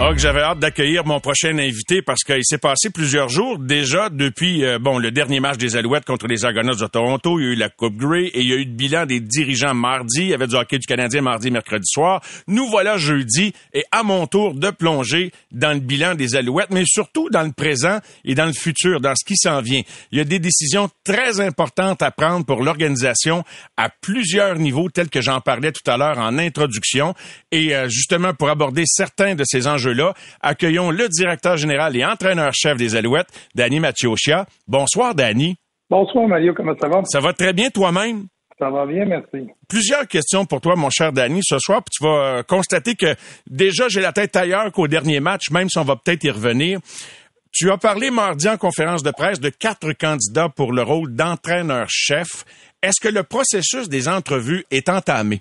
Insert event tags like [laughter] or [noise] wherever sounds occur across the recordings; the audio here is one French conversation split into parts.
Ah, que j'avais hâte d'accueillir mon prochain invité parce qu'il s'est passé plusieurs jours déjà depuis euh, bon le dernier match des Alouettes contre les Argonauts de Toronto. Il y a eu la Coupe Grey et il y a eu le bilan des dirigeants mardi. Il y avait du hockey du Canadien mardi, mercredi soir. Nous voilà jeudi et à mon tour de plonger dans le bilan des Alouettes, mais surtout dans le présent et dans le futur, dans ce qui s'en vient. Il y a des décisions très importantes à prendre pour l'organisation à plusieurs niveaux, tels que j'en parlais tout à l'heure en introduction. Et euh, justement, pour aborder certains de ces enjeux là Accueillons le directeur général et entraîneur-chef des Alouettes, Danny Mathiochia. Bonsoir, Danny. Bonsoir, Mario. Comment ça va? Ça va très bien toi-même? Ça va bien, merci. Plusieurs questions pour toi, mon cher Danny, ce soir. Puis tu vas euh, constater que déjà, j'ai la tête ailleurs qu'au dernier match, même si on va peut-être y revenir. Tu as parlé mardi en conférence de presse de quatre candidats pour le rôle d'entraîneur-chef. Est-ce que le processus des entrevues est entamé?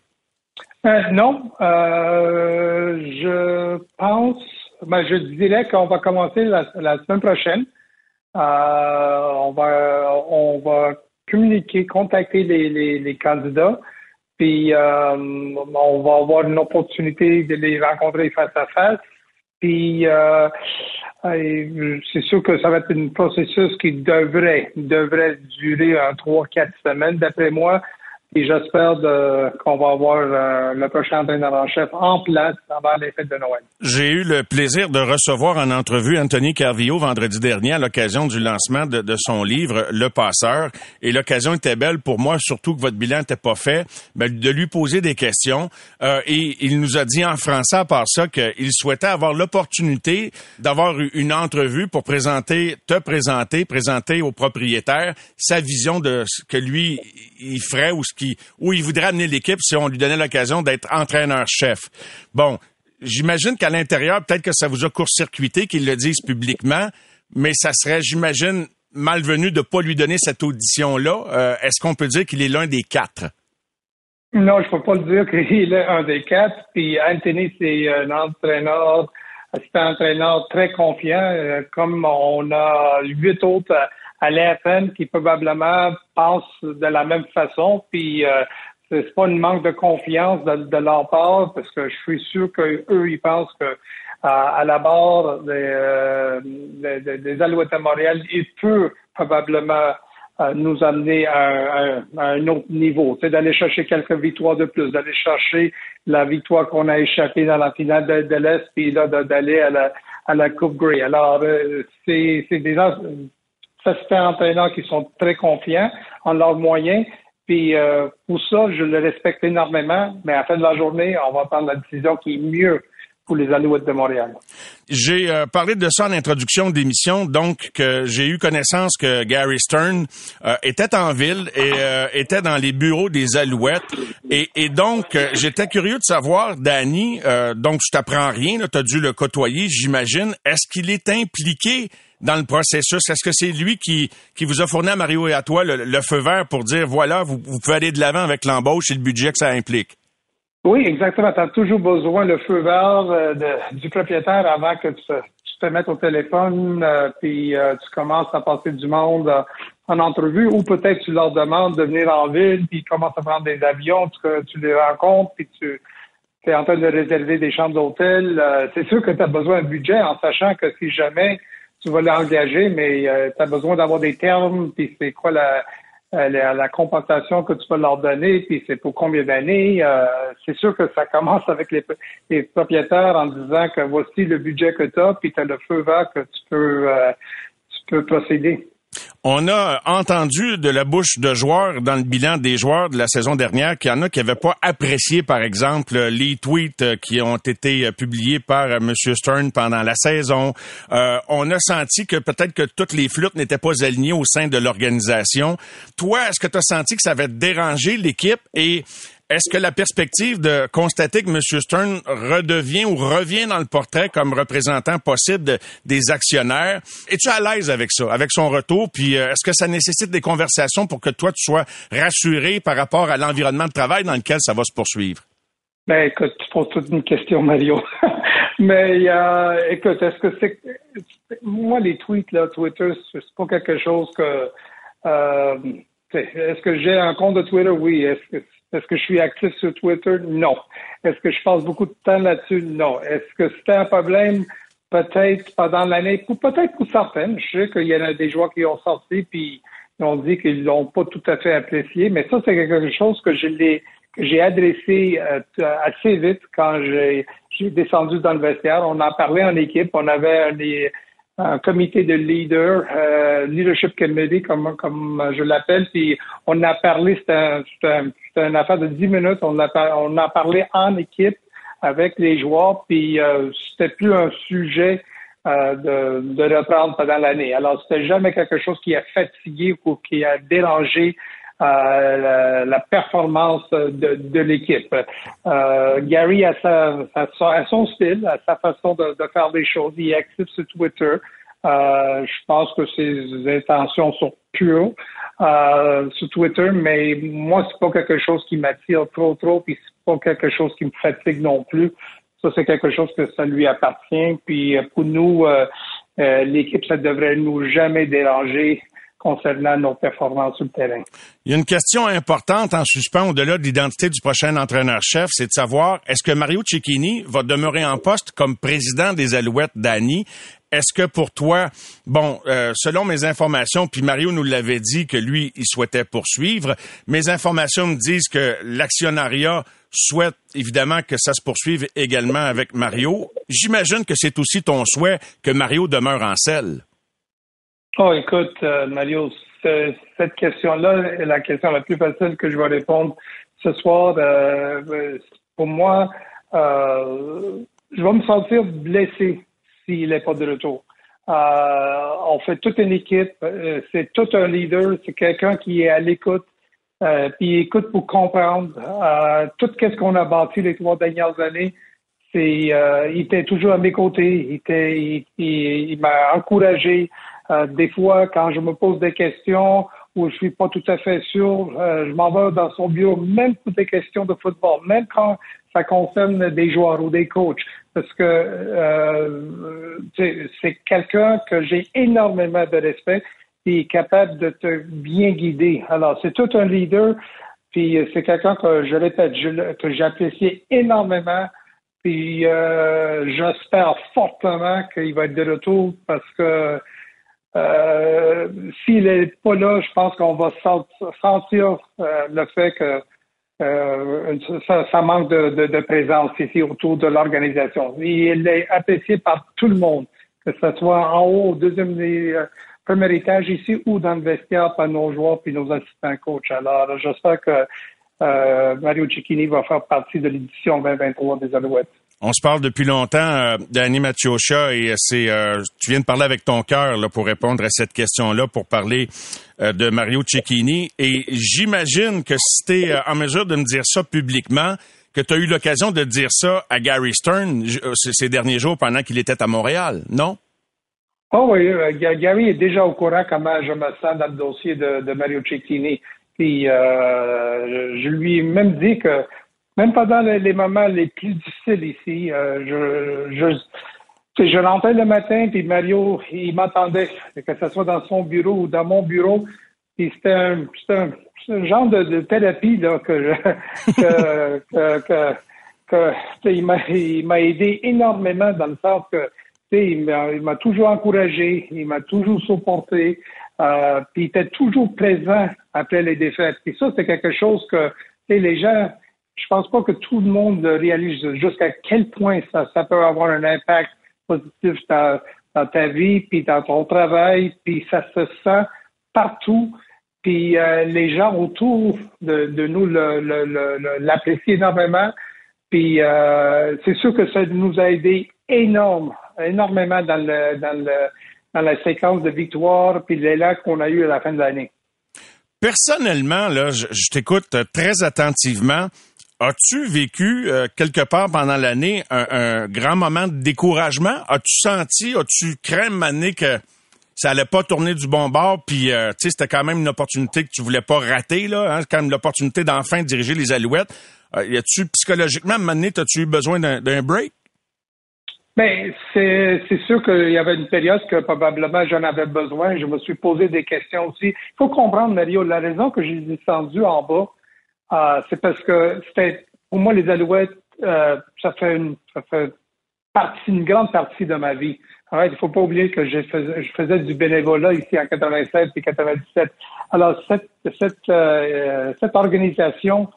Euh, non, euh, je pense, ben, je dirais qu'on va commencer la, semaine prochaine. Euh, on va, on va communiquer, contacter les, les, candidats, puis on va avoir une opportunité de les rencontrer face à face. Puis c'est sûr que ça va être un processus qui devrait devrait durer en trois quatre semaines, d'après moi. Et j'espère qu'on va avoir euh, le prochain entraîneur en chef en place avant les fêtes de Noël. J'ai eu le plaisir de recevoir en entrevue Anthony Carvillo vendredi dernier à l'occasion du lancement de, son livre Le Passeur. Et l'occasion était belle pour moi, surtout que votre bilan n'était pas fait, mais de lui poser des questions. Euh, et il nous a dit en français, à part ça, qu'il souhaitait avoir l'opportunité d'avoir une entrevue pour présenter, te présenter, présenter au propriétaire sa vision de ce que lui, il ferait ou ce où il voudrait amener l'équipe si on lui donnait l'occasion d'être entraîneur-chef. Bon, j'imagine qu'à l'intérieur, peut-être que ça vous a court-circuité qu'ils le disent publiquement, mais ça serait, j'imagine, malvenu de ne pas lui donner cette audition-là. Euh, est-ce qu'on peut dire qu'il est l'un des quatre? Non, je ne peux pas le dire [laughs] qu'il est un des quatre. Puis Anthony, c'est un entraîneur, c'est un entraîneur très confiant, euh, comme on a huit autres à l'AFN qui probablement pensent de la même façon. Puis euh, c'est pas une manque de confiance de, leur part parce que je suis sûr qu'eux, ils pensent que à, la barre des, euh, des, Alouettes à Montréal, ils peuvent probablement euh, nous amener à, un autre niveau. C'est d'aller chercher quelques victoires de plus, d'aller chercher la victoire qu'on a échappée dans la finale de, l'Est, puis là d'aller à la, à la Coupe Grey. Alors, euh, c'est des fait entraîneurs qui sont très confiants en leurs moyens. Puis euh, pour ça, je le respecte énormément, mais à la fin de la journée, on va prendre la décision qui est mieux pour les Alouettes de Montréal. J'ai euh, parlé de ça en introduction d'émission, donc j'ai eu connaissance que Gary Stern euh, était en ville et était dans les bureaux des Alouettes. Et, et donc, j'étais curieux de savoir, Danny, donc je t'apprends rien, tu as dû le côtoyer, j'imagine. Est-ce qu'il est impliqué dans le processus? Est-ce que c'est lui qui, qui vous a fourni à Mario et à toi le, feu vert pour dire, voilà, vous, vous pouvez aller de l'avant avec l'embauche et le budget que ça implique? Oui, exactement. Tu as toujours besoin le feu vert euh, du propriétaire avant que tu, te mettes au téléphone euh, puis euh, tu commences à passer du monde en entrevue ou peut-être tu leur demandes de venir en ville puis ils commencent à prendre des avions, tu, tu les rencontres puis tu es en train de réserver des chambres d'hôtel. c'est sûr que tu as besoin d'un budget en sachant que si jamais tu vas l'engager, mais euh, tu as besoin d'avoir des termes, puis c'est quoi la, euh, la, la, compensation que tu vas leur donner, puis c'est pour combien d'années. Euh, c'est sûr que ça commence avec les, les, propriétaires en disant que voici le budget que tu as, puis tu as le feu vert que tu peux, tu peux procéder. On a entendu de la bouche de joueurs dans le bilan des joueurs de la saison dernière qu'il y en a qui n'avaient pas apprécié, par exemple, les tweets euh, qui ont été euh, publiés par euh, M. Stern pendant la saison. on a senti que peut-être que toutes les flûtes n'étaient pas alignées au sein de l'organisation. Toi, est-ce que tu as senti que ça avait dérangé l'équipe? Et est-ce que la perspective de constater que M. Stern redevient ou revient dans le portrait comme représentant possible des actionnaires, es-tu à l'aise avec ça, avec son retour? Puis euh, est-ce que ça nécessite des conversations pour que toi, tu sois rassuré par rapport à l'environnement de travail dans lequel ça va se poursuivre? Ben écoute, tu poses toute une question, Mario. [laughs] Mais euh, écoute, est-ce que c'est moi, les tweets, là, Twitter, c'est pas quelque chose que. Euh, est-ce que j'ai un compte de Twitter? Oui. Est-ce que, est-ce que je suis actif sur Twitter? Non. Est-ce que je passe beaucoup de temps là-dessus? Non. Est-ce que c'était un problème? Peut-être pendant l'année, ou peut-être pour certaines. Je sais qu'il y en a des joueurs qui ont sorti puis ils ont dit qu'ils l'ont pas tout à fait apprécié, mais ça, c'est quelque chose que j'ai adressé euh, assez vite quand j'ai descendu dans le vestiaire. On en parlait en équipe. On avait un comité de leaders, euh, leadership committee comme comme je l'appelle. Puis on a parlé, c'était un, une affaire de dix minutes. On a on a parlé en équipe avec les joueurs. Puis euh, c'était plus un sujet euh, de, de reprendre pendant l'année. Alors c'était jamais quelque chose qui a fatigué ou qui a dérangé la, la, performance de, de l'équipe. Euh, Gary a, sa, sa, son style, a sa façon de, de, faire des choses. Il est actif sur Twitter. Euh, je pense que ses intentions sont pures euh, sur Twitter, mais moi, c'est pas quelque chose qui m'attire trop, trop, puis c'est pas quelque chose qui me fatigue non plus. Ça, c'est quelque chose que ça lui appartient. Puis pour nous, euh, euh, l'équipe, ça devrait nous jamais déranger concernant nos performances sur le terrain. Il y a une question importante en suspens au-delà de l'identité du prochain entraîneur-chef, c'est de savoir est-ce que Mario Cecchini va demeurer en poste comme président des Alouettes d'Annie? Est-ce que pour toi, bon, euh, selon mes informations, puis Mario nous l'avait dit que lui, il souhaitait poursuivre, mes informations me disent que l'actionnariat souhaite évidemment que ça se poursuive également avec Mario. J'imagine que c'est aussi ton souhait que Mario demeure en selle. Oh, écoute, euh, Mario, cette question-là est la question la plus facile que je vais répondre ce soir. Euh, pour moi, euh, je vais me sentir blessé s'il n'est pas de retour. on fait toute une équipe, c'est tout un leader, c'est quelqu'un qui est à l'écoute, puis écoute pour comprendre tout ce qu'on a bâti les trois dernières années. C'est, il était toujours à mes côtés, il, était, il m'a encouragé. Euh, des fois, quand je me pose des questions où je suis pas tout à fait sûr, euh, je m'en vais dans son bureau, même pour des questions de football, même quand ça concerne des joueurs ou des coachs, parce que euh, c'est quelqu'un que j'ai énormément de respect et capable de te bien guider. Alors, c'est tout un leader, puis c'est quelqu'un que je répète, que j'apprécie énormément. Puis j'espère fortement qu'il va être de retour parce que euh, s'il n'est pas là, je pense qu'on va sentir euh, le fait que euh, ça, manque de, présence ici autour de l'organisation. Il est apprécié par tout le monde, que ce soit en haut, au deuxième, premier étage ici ou dans le vestiaire par nos joueurs puis nos assistants coachs. Alors, j'espère que Mario Cicchini va faire partie de l'édition 2023 des Alouettes. On se parle depuis longtemps, euh, Danny et c'est euh, tu viens de parler avec ton cœur pour répondre à cette question-là, pour parler euh, de Mario Cecchini. Et j'imagine que si tu es en mesure de me dire ça publiquement, que tu as eu l'occasion de dire ça à Gary Stern ces derniers jours pendant qu'il était à Montréal, non? Oh oui, Gary est déjà au courant comment je me sens dans le dossier de, Mario Cecchini. Puis je lui ai même dit que même pendant les, moments les plus difficiles ici, euh, je, je, je rentrais le matin, puis Mario, il m'attendait, que ce soit dans son bureau ou dans mon bureau. C'était un, un, un, genre de, thérapie là, que, [laughs] que, que, que, il m'a aidé énormément dans le sens que il m'a toujours encouragé, il m'a toujours supporté, euh, puis il était toujours présent après les défaites. Et ça, c'est quelque chose que les gens je pense pas que tout le monde réalise jusqu'à quel point ça, peut avoir un impact positif dans, ta vie, puis dans ton travail, puis ça se sent partout. Puis euh, les gens autour de, nous l'apprécient énormément. Puis euh, c'est sûr que ça nous a aidé énorme, énormément dans, le, dans, le, dans la séquence de victoire, puis l'élan qu'on a eu à la fin de l'année. Personnellement, là, je t'écoute très attentivement. As-tu vécu euh, quelque part pendant l'année un, grand moment de découragement? As-tu senti, as-tu craint mané que ça allait pas tourner du bon bord, puis euh, tu sais c'était quand même une opportunité que tu voulais pas rater là, hein, quand même l'opportunité d'enfin diriger les Alouettes. Euh, y a-tu psychologiquement mané, as-tu eu besoin d'un break? Mais c'est sûr qu'il y avait une période que probablement j'en avais besoin. Je me suis posé des questions aussi. Il faut comprendre, Mario, la raison que j'ai descendu en bas, euh, c'est parce que c'était pour moi les Alouettes, euh, ça fait une ça fait partie, une grande partie de ma vie. il faut pas oublier que je faisais, je faisais du bénévolat ici en 87 et 97. Alors cette cette euh, cette organisation,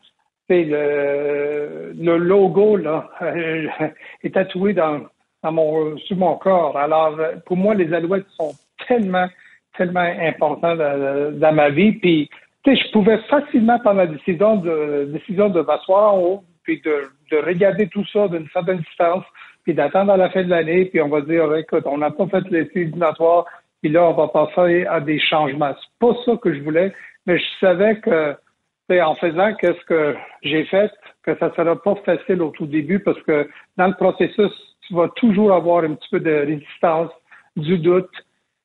c'est le le logo là [laughs] est tatoué dans dans mon, sur mon corps. Alors, pour moi, les Alouettes sont tellement, tellement importants dans, ma vie. Puis, tu sais, je pouvais facilement prendre la décision de, décision de m'asseoir en haut, puis de, de regarder tout ça d'une certaine distance, puis d'attendre à la fin de l'année, puis on va dire, écoute, on n'a pas fait l'essai éliminatoire, puis là, on va passer à des changements. C'est pas ça que je voulais, mais je savais que, en faisant qu'est-ce que j'ai fait, que ça sera pas facile au tout début, parce que dans le processus, tu vas toujours avoir un petit peu de résistance, du doute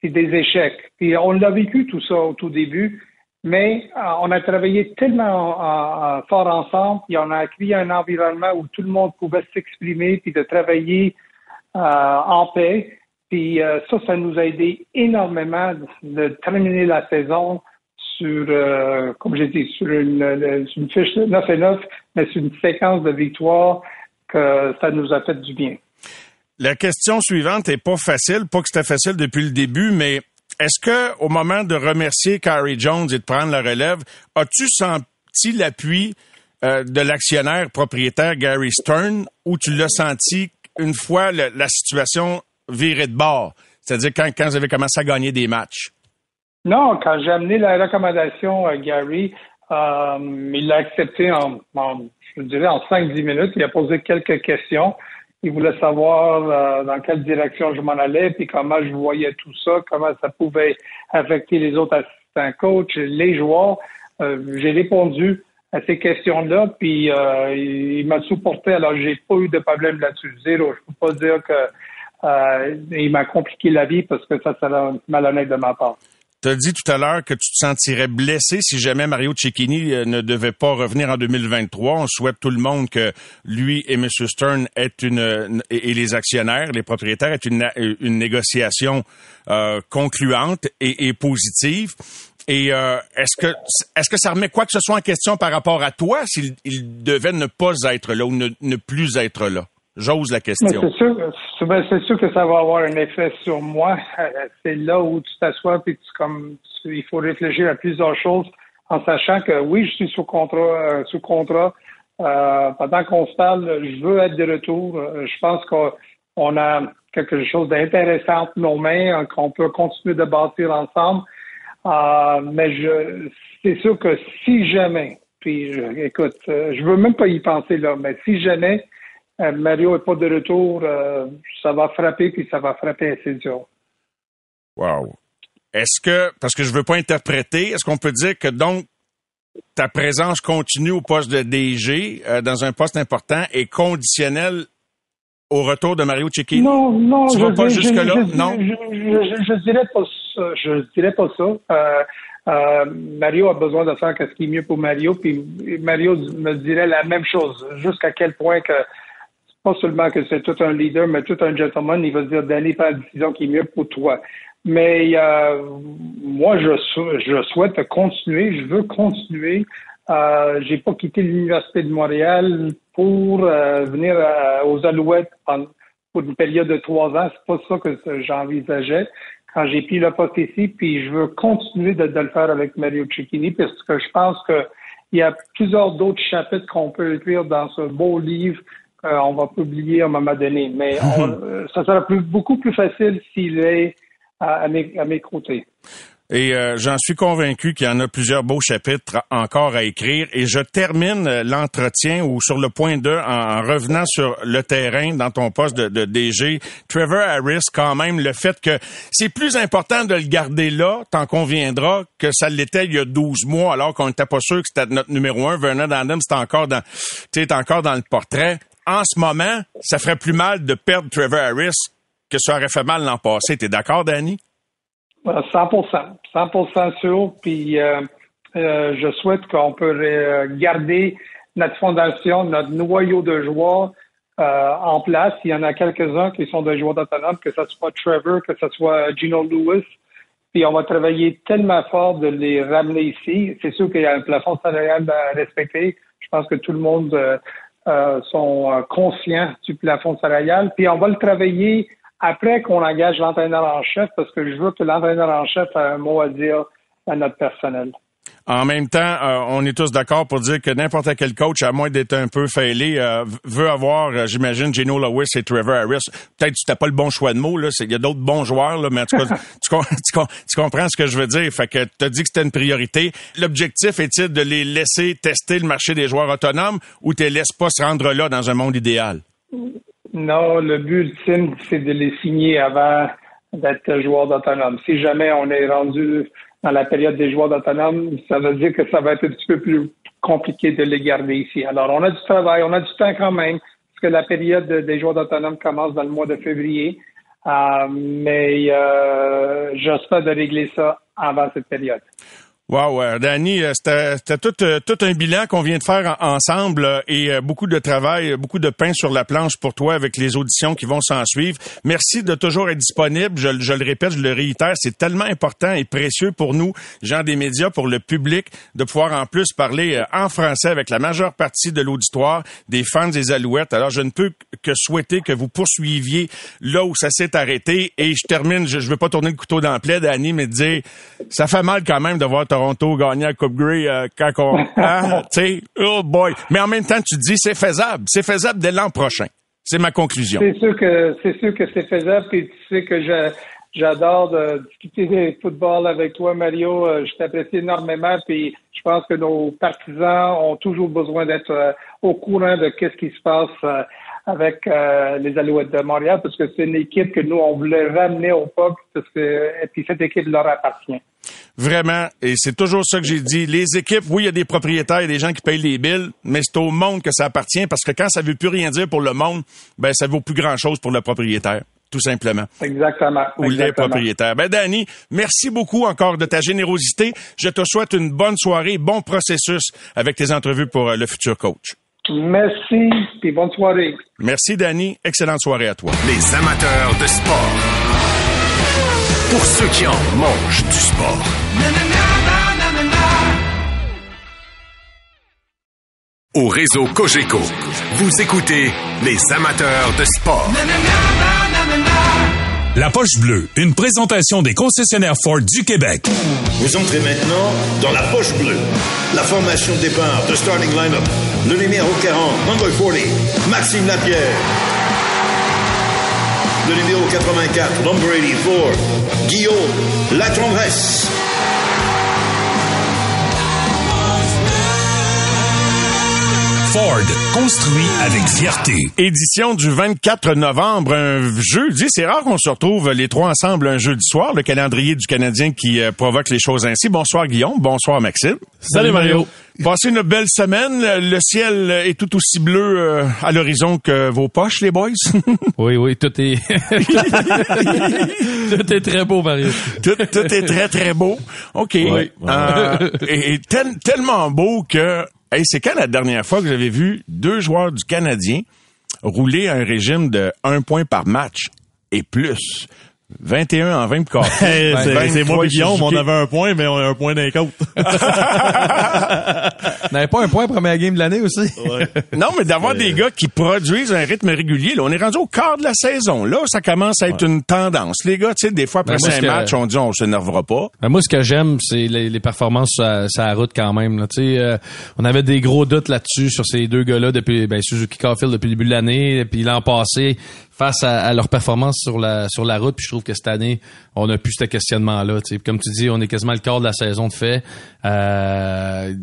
et des échecs. Et on l'a vécu tout ça au tout début, mais euh, on a travaillé tellement fort ensemble, et on a créé un environnement où tout le monde pouvait s'exprimer puis de travailler euh, en paix. Puis euh, ça, ça nous a aidé énormément de, terminer la saison sur, comme j'ai dit, sur une, sur une fiche 9 et 9, mais sur une séquence de victoires que ça nous a fait du bien. La question suivante est pas facile, pas que c'était facile depuis le début, mais est-ce que au moment de remercier Carrie Jones et de prendre la relève, as-tu senti l'appui euh, de l'actionnaire propriétaire Gary Stern ou tu l'as senti une fois la situation virée de bord, c'est-à-dire quand, quand vous avez commencé à gagner des matchs? Non, quand j'ai amené la recommandation à Gary, euh, il l'a accepté en, en 5-10 minutes. Il a posé quelques questions. Il voulait savoir euh, dans quelle direction je m'en allais, puis comment je voyais tout ça, comment ça pouvait affecter les autres assistants coachs, les joueurs. Euh, j'ai répondu à ces questions-là, puis euh, il, m'a supporté. Alors, j'ai pas eu de problème là-dessus. Zéro. Je peux pas dire que il m'a compliqué la vie parce que ça serait malhonnête de ma part. Tu as dit tout à l'heure que tu te sentirais blessé si jamais Mario Cecchini euh, ne devait pas revenir en 2023. On souhaite tout le monde que lui et M. Stern aient une et les actionnaires, les propriétaires aient une, une négociation euh, concluante et, positive. Et euh, est-ce que est-ce que ça remet quoi que ce soit en question par rapport à toi s'il devait ne pas être là ou ne plus être là? J'ose la question. C'est sûr, c'est sûr que ça va avoir un effet sur moi. Euh, c'est là où tu t'assois et tu, comme il faut réfléchir à plusieurs choses en sachant que oui, je suis sous contrat, euh, sous contrat. Euh, pendant qu'on se parle, je veux être de retour. je pense qu'on a quelque chose d'intéressant entre nos mains, qu'on peut continuer de bâtir ensemble. mais je, c'est sûr que si jamais, puis écoute, je veux même pas y penser là, mais si jamais euh, Mario n'est pas de retour, euh, ça va frapper, puis ça va frapper assez dur. Wow. Est-ce que, parce que je veux pas interpréter, est-ce qu'on peut dire que donc ta présence continue au poste de DG euh, dans un poste important est conditionnelle au retour de Mario Cecchini? Non, non. Tu vas pas jusque-là? Non? Je, ne dirais pas ça. Je dirais pas ça. Mario a besoin de faire ce qui est mieux pour Mario, puis Mario me dirait la même chose. Jusqu'à quel point que pas seulement que c'est tout un leader, mais tout un gentleman, il va se dire, Danny, prends la décision qui est mieux pour toi. Mais euh, moi, je, je souhaite continuer, je veux continuer. Euh, j'ai pas quitté l'Université de Montréal pour euh, venir aux Alouettes pour une période de trois ans. C'est pas ça que j'envisageais quand j'ai pris le poste ici. Puis je veux continuer de, le faire avec Mario Cecchini parce que je pense que il y a plusieurs d'autres chapitres qu'on peut écrire dans ce beau livre euh, on va publier à un moment donné. Mais [laughs] euh, ça sera beaucoup plus facile s'il est à, mes, côtés. Et euh, j'en suis convaincu qu'il y en a plusieurs beaux chapitres encore à écrire. Et je termine l'entretien ou sur le point 2 en, revenant sur le terrain dans ton poste de, de, DG. Trevor Harris, quand même, le fait que c'est plus important de le garder là, tant qu'on viendra, que ça l'était il y a 12 mois, alors qu'on n'était pas sûr que c'était notre numéro un. Vernon Adams, c'était encore dans, encore dans le portrait en ce moment, ça ferait plus mal de perdre Trevor Harris que ça aurait fait mal l'an passé. T'es d'accord, Danny? 100% 100% sûr. Puis euh, euh, je souhaite qu'on peut euh, garder notre fondation, notre noyau de joueurs en place. Il y en a quelques-uns qui sont des joueurs autonomes, que ce soit Trevor, que ce soit Gino Lewis. Puis on va travailler tellement fort de les ramener ici. C'est sûr qu'il y a un plafond salarial à respecter. Je pense que tout le monde euh, sont conscients du plafond salarial. Puis on va le travailler après qu'on engage l'entraîneur en chef parce que je veux que l'entraîneur en chef ait un mot à dire à notre personnel. En même temps, euh, on est tous d'accord pour dire que n'importe quel coach, à moins d'être un peu failé, euh, veut avoir, euh, j'imagine, Geno Lewis et Trevor Harris. Peut-être que tu pas le bon choix de mots, là. Il y a d'autres bons joueurs, là, mais en tout cas, [laughs] tu, comprends ce que je veux dire. Fait que tu as dit que c'était une priorité. L'objectif est-il de les laisser tester le marché des joueurs autonomes ou tu les laisses pas se rendre là dans un monde idéal? Non, le but ultime, c'est de les signer avant d'être joueur d'autonome. Si jamais on est rendu dans la période des joueurs autonomes, ça veut dire que ça va être un petit peu plus compliqué de les garder ici. Alors, on a du travail, on a du temps quand même, parce que la période des joueurs autonomes commence dans le mois de février. Euh, mais euh, j'espère de régler ça avant cette période. Wow, euh, Danny, euh, c'était tout, euh, tout un bilan qu'on vient de faire ensemble et beaucoup de travail, beaucoup de pain sur la planche pour toi avec les auditions qui vont s'en suivre. Merci de toujours être disponible. Je, je, le répète, je le réitère, c'est tellement important et précieux pour nous, gens des médias, pour le public, de pouvoir en plus parler en français avec la majeure partie de l'auditoire, des fans des Alouettes. Alors, je ne peux que souhaiter que vous poursuiviez là où ça s'est arrêté. Et je termine, je ne veux pas tourner le couteau dans le plaid, Danny, mais dire, ça fait mal quand même de voir Toronto gagner la Coupe Grey euh, quand on... [laughs] Hein, tu sais, oh boy. Mais en même temps, tu dis c'est faisable. C'est faisable dès l'an prochain. C'est ma conclusion. C'est sûr que c'est sûr que c'est faisable. Puis tu sais que je, j'adore discuter de football avec toi, Mario. Euh, je t'apprécie énormément. Puis je pense que nos partisans ont toujours besoin d'être euh, au courant de qu'est-ce qui se passe avec les Alouettes de Montréal, parce que c'est une équipe que nous on voulait ramener au peuple, parce que et puis cette équipe leur appartient. Vraiment, et c'est toujours ça que j'ai dit. Les équipes, oui, il y a des propriétaires, et des gens qui payent les billes, mais c'est au monde que ça appartient parce que quand ça veut plus rien dire pour le monde, ben ça vaut plus grand chose pour le propriétaire tout simplement. Exactement. Ou les propriétaires. Ben, Danny, merci beaucoup encore de ta générosité. Je te souhaite une bonne soirée, bon processus avec tes entrevues pour euh, le futur coach. Merci, et bonne soirée. Merci, Danny. Excellente soirée à toi. Les amateurs de sport pour ceux qui en mangent du sport. Au réseau Cogeco, vous écoutez les amateurs de sport. La poche bleue, une présentation des concessionnaires Ford du Québec. Vous entrez maintenant dans la poche bleue. La formation de départ de starting lineup. Le numéro 40, number 40, Maxime Lapierre. Le numéro 84, number 84, Guillaume La Ford, construit avec fierté. Édition du 24 novembre, un jeudi. C'est rare qu'on se retrouve les trois ensemble un jeudi soir. Le calendrier du Canadien qui euh, provoque les choses ainsi. Bonsoir Guillaume, bonsoir Maxime. Salut Mario. Passez une belle semaine. Le ciel est tout aussi bleu euh, à l'horizon que vos poches, les boys. [laughs] oui, oui, tout est... [laughs] tout est très beau, Mario. Tout, est très, très beau. OK. Euh, et, tellement beau que C'est quand la dernière fois que j'avais vu deux joueurs du Canadien rouler un régime de un point par match et plus? 21 en 20 quarts. [laughs] c'est moi et Guillaume, on avait un point, mais on a un point d'un côte. [laughs] N'avait pas un point première game de l'année aussi. [laughs] non, mais d'avoir des gars qui produisent un rythme régulier, là, on est rendu au quart de la saison. Là, ça commence à être une tendance. Les gars, tu sais, des fois, après ben, cinq matchs, on dit on s'énervera pas. Ben, moi, ce que j'aime, c'est les, performances sur la, route quand même. Tu sais, euh, on avait des gros doutes là-dessus sur ces deux gars-là depuis ben, Suzuki Caulfield depuis le début de l'année, puis l'an passé face à, leur performance sur la sur la route. Puis je trouve que cette année, on a plus ce questionnement-là. Comme tu dis, on est quasiment le quart de la saison de fait. Euh,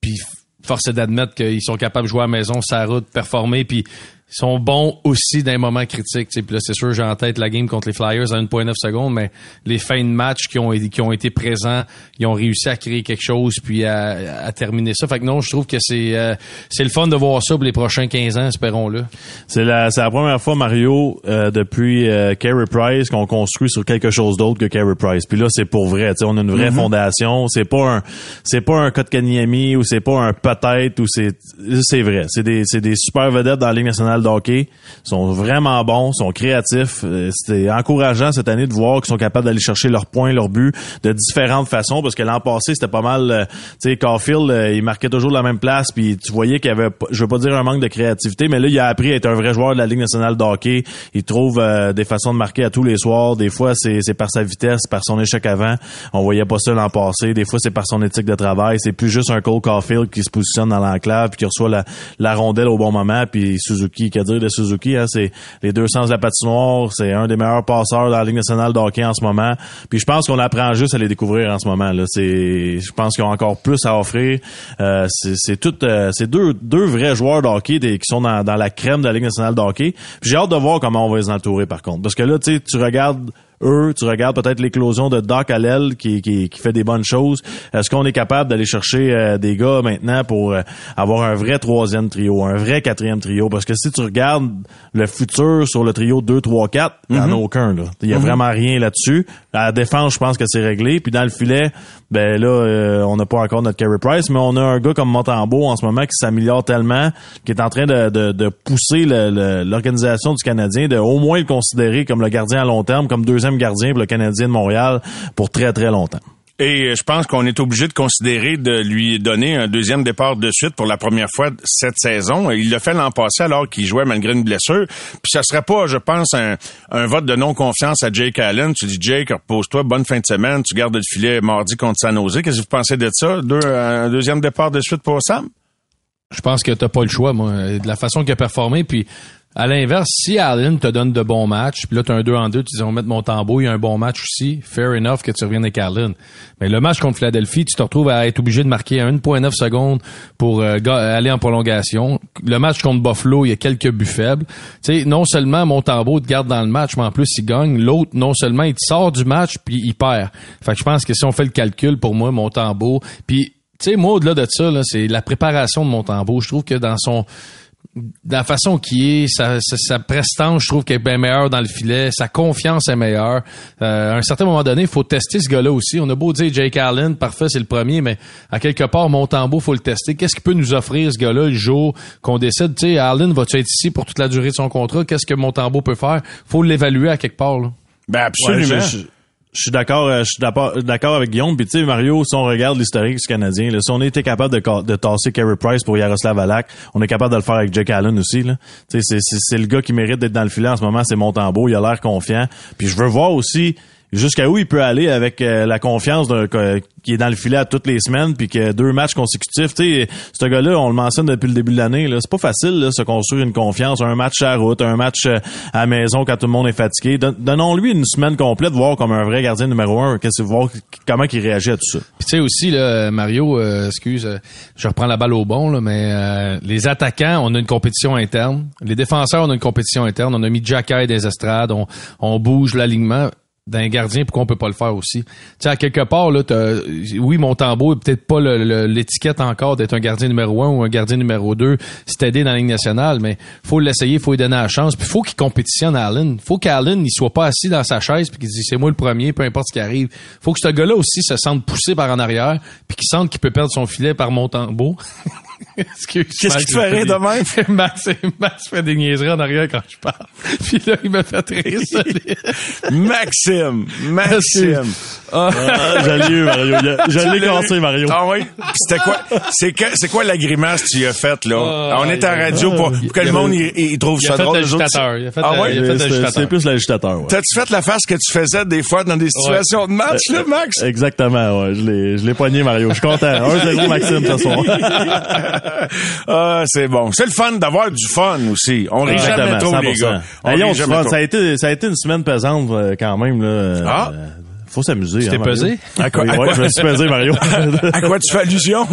puis force est d'admettre qu'ils sont capables de jouer à maison, sa route, performer. Puis ils sont bons aussi dans les moments critiques. Puis là, c'est sûr, j'ai en tête la game contre les Flyers à 1.9 secondes, mais les fins de match qui ont, qui ont été présents, ils ont réussi à créer quelque chose puis à, à terminer ça. Fait que non, je trouve que c'est euh, c'est le fun de voir ça pour les prochains 15 ans, espérons-le. C'est la, c'est la première fois, Mario, euh, depuis euh, Carey Price qu'on construit sur quelque chose d'autre que Carey Price. Puis là, c'est pour vrai. on a une vraie mm-hmm. fondation. C'est pas un c'est pas un Kotkaniemi ou c'est pas un peut-être ou c'est c'est vrai. C'est des, c'est des super vedettes dans la Ligue nationale nationale de hockey. Ils sont vraiment bons, sont créatifs. Euh, C'était encourageant cette année de voir qu'ils sont capables d'aller chercher leurs points, leurs buts de différentes façons parce que l'an passé, c'était pas mal euh, tu sais Caulfield, euh, il marquait toujours la même place puis tu voyais qu'il y avait je veux pas dire un manque de créativité, mais là il a appris à être un vrai joueur de la Ligue nationale de hockey. Il trouve euh, des façons de marquer à tous les soirs. Des fois c'est c'est par sa vitesse, par son échec avant. On voyait pas ça l'an passé. Des fois c'est par son éthique de travail. C'est plus juste un Cole Caulfield qui se positionne dans l'enclave puis qui reçoit la, la rondelle au bon moment. Puis Suzuki, qu'à dire de Suzuki, hein, c'est les deux sens de la patinoire. C'est un des meilleurs passeurs dans la Ligue nationale de hockey en ce moment. Puis je pense qu'on apprend juste à les découvrir en ce moment. C'est, je pense qu'ils ont encore plus à offrir. Euh, c'est, c'est tout, euh, c'est deux, deux vrais joueurs de hockey des- qui sont dans, dans la crème de la Ligue nationale de hockey. Puis J'ai hâte de voir comment on va les entourer par contre, parce que là, tu tu regardes eux, tu regardes peut-être l'éclosion de Doc Allel qui, qui, qui fait des bonnes choses. Est-ce qu'on est capable d'aller chercher euh, des gars maintenant pour euh, avoir un vrai troisième trio, un vrai quatrième trio? Parce que si tu regardes le futur sur le trio 2, 3, 4, il n'y en a aucun. là. Il y a vraiment rien là-dessus. À la défense, je pense que c'est réglé. Puis dans le filet, ben là, euh, on n'a pas encore notre Carey Price, mais on a un gars comme Montembeau en ce moment qui s'améliore tellement, qui est en train de, de, de pousser l'organisation du Canadien, de au moins le considérer comme le gardien à long terme, comme deuxième gardien pour le Canadien de Montréal pour très très longtemps. Et je pense qu'on est obligé de considérer de lui donner un deuxième départ de suite pour la première fois cette saison. Il l'a fait l'an passé alors qu'il jouait malgré une blessure. Puis ça serait pas, je pense, un, un vote de non-confiance à Jake Allen. Tu dis, Jake, repose-toi, bonne fin de semaine, tu gardes le filet mardi contre San Jose. Qu'est-ce que vous pensez de ça? Deux, un deuxième départ de suite pour Sam? Je pense que t'as pas le choix, moi. De la façon qu'il a performé, puis à l'inverse, si Allen te donne de bons matchs, puis là t'as un 2 en 2, tu dis on va mettre mon tambour, il y a un bon match aussi, fair enough que tu reviennes avec Allen. Mais le match contre Philadelphie, tu te retrouves à être obligé de marquer à 1.9 secondes pour euh, aller en prolongation. Le match contre Buffalo, il y a quelques buts faibles. Tu sais, non seulement mon tambour te garde dans le match, mais en plus il gagne. L'autre, non seulement il te sort du match, puis il perd. Fait que je pense que si on fait le calcul, pour moi, mon tambour, puis tu sais, moi, au-delà de ça, c'est la préparation de mon tambour. Je trouve que dans son dans la façon qu'il est, sa, sa, sa prestance, je trouve qu'elle est bien meilleure dans le filet, sa confiance est meilleure. Euh, à un certain moment donné, il faut tester ce gars-là aussi. On a beau dire Jake Allen, parfait, c'est le premier, mais à quelque part, Montembeau, faut le tester. Qu'est-ce qu'il peut nous offrir, ce gars-là, le jour qu'on décide, tu sais, Allen, va-tu être ici pour toute la durée de son contrat? Qu'est-ce que Montembeau peut faire? Faut l'évaluer à quelque part, là. Ben Ouais, absolument. je, je- je suis d'accord, euh, je suis d'accord avec Guillaume. Puis tu sais, Mario, si on regarde l'historique du Canadien, là, si on était capable de, de tasser Carey Price pour Yaroslav Alak, on est capable de le faire avec Jake Allen aussi. Là. Tu sais, c'est, c'est le gars qui mérite d'être dans le filet en ce moment, c'est Montembeau. Il a l'air confiant. Puis je veux voir aussi jusqu'à où il peut aller avec euh, la confiance d'un qui est dans le filet à toutes les semaines puis que deux matchs consécutifs tu sais ce gars-là on le mentionne depuis le début de l'année là. C'est pas facile là se construire une confiance un match à route un match euh, à maison quand tout le monde est fatigué. Don- donnons-lui une semaine complète voir comme un vrai gardien numéro un qu'est-ce voir comment il réagit à tout ça. Tu sais aussi là, Mario, euh, excuse, euh, je reprends la balle au bon là, mais euh, les attaquants, on a une compétition interne. Les défenseurs, on a une compétition interne. On a mis Jacky des estrades, on, on bouge l'alignement d'un gardien pourquoi on peut pas le faire aussi. Tu sais à quelque part là, oui mon tambour est peut-être pas l'étiquette encore d'être un gardien numéro un ou un gardien numéro deux, c'est aidé dans la Ligue nationale, mais faut l'essayer, faut lui donner la chance, puis faut qu'il compétitionne à Allen. Faut qu'Allen il soit pas assis dans sa chaise puis qu'il dise c'est moi le premier, peu importe ce qui arrive. Faut que ce gars-là aussi se sente poussé par en arrière, puis qu'il sente qu'il peut perdre son filet par mon tambour. Excuse, [laughs] Qu'est-ce qui te fait rire de même? [laughs] Max, Max fait des niaiseries en arrière quand je parle. [laughs] Puis là, il me fait rire, solide. Maxime, Maxime. Ah. ah, je l'ai eu Mario l'ai cassé Mario Ah oui? Puis C'était quoi? C'est que- c'est quoi la grimace que tu as faite, là? Ah, On est en radio pour, pour que le monde il, il trouve ça drôle. Il a fait, Ah euh, ouais? il a fait C'est- plus l'agitateur ouais. T'as-tu fait la face que tu faisais des fois dans des situations de match, là, Max? exactement ouais je l'ai je l'ai poigné Mario je suis content 1-0 Maxime ce soir [laughs] ah, c'est bon. C'est le fun d'avoir du fun aussi. On rit jamais trop, les gars. On jamais trop. Ça a été, ça a été une semaine pesante euh, quand même là. Ah. Euh, faut s'amuser. t'es hein, Mario. pesé? À quoi- Oui, à ouais, quoi- je me suis pesé, Mario. [laughs] À quoi tu fais allusion?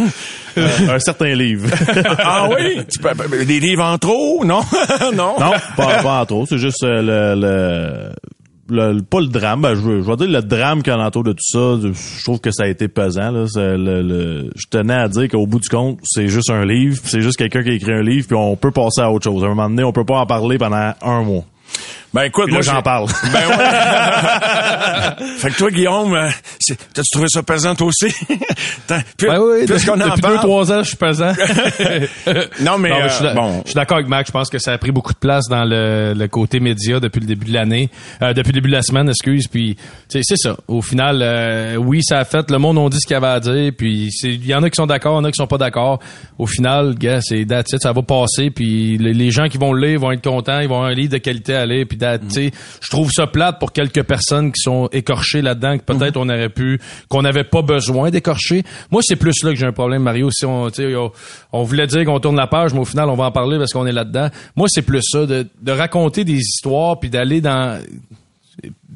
un certain livre. [laughs] ah oui? Tu peux- des livres en trop? Non? [laughs] non? non, pas, pas en trop. C'est juste euh, le, le, le- pas le drame. Ben, je, veux- je dire le drame qui entoure de tout ça. Je trouve que ça a été pesant. Là. Le, le- je tenais à dire qu'au bout du compte, c'est juste un livre. C'est juste quelqu'un qui a écrit un livre, puis on peut passer à autre chose. À un moment donné, on peut pas en parler pendant un mois. Ben écoute, Puis moi j'en parle. [laughs] Ben ouais. [laughs] fait que toi, Guillaume, euh, t'as-tu trouvé ça pesant toi aussi? [laughs] Puis- Ben oui, en depuis parle- deux, trois ans, je suis pesant. Non, mais, Non, mais euh, je suis d'a- bon. je suis d'accord avec Mac. Je pense que ça a pris beaucoup de place dans le, le côté média depuis le début de l'année, euh, depuis le début de la semaine, excuse. Puis, tu sais, c'est ça. Au final, euh, oui, ça a fait. Le monde a dit ce qu'il y avait à dire. Puis, il y en a qui sont d'accord, il y en a qui sont pas d'accord. Au final, gars, c'est ça va passer. Puis, les, les gens qui vont le lire vont être contents. Ils vont avoir un livre de qualité à lire. Puis, je trouve ça plate pour quelques personnes qui sont écorchées là-dedans, que peut-être on aurait pu, qu'on n'avait pas besoin d'écorcher. Moi, c'est plus là que j'ai un problème, Mario. Si on, on, on voulait dire qu'on tourne la page, mais au final, on va en parler parce qu'on est là-dedans. Moi, c'est plus ça, de, de raconter des histoires puis d'aller dans.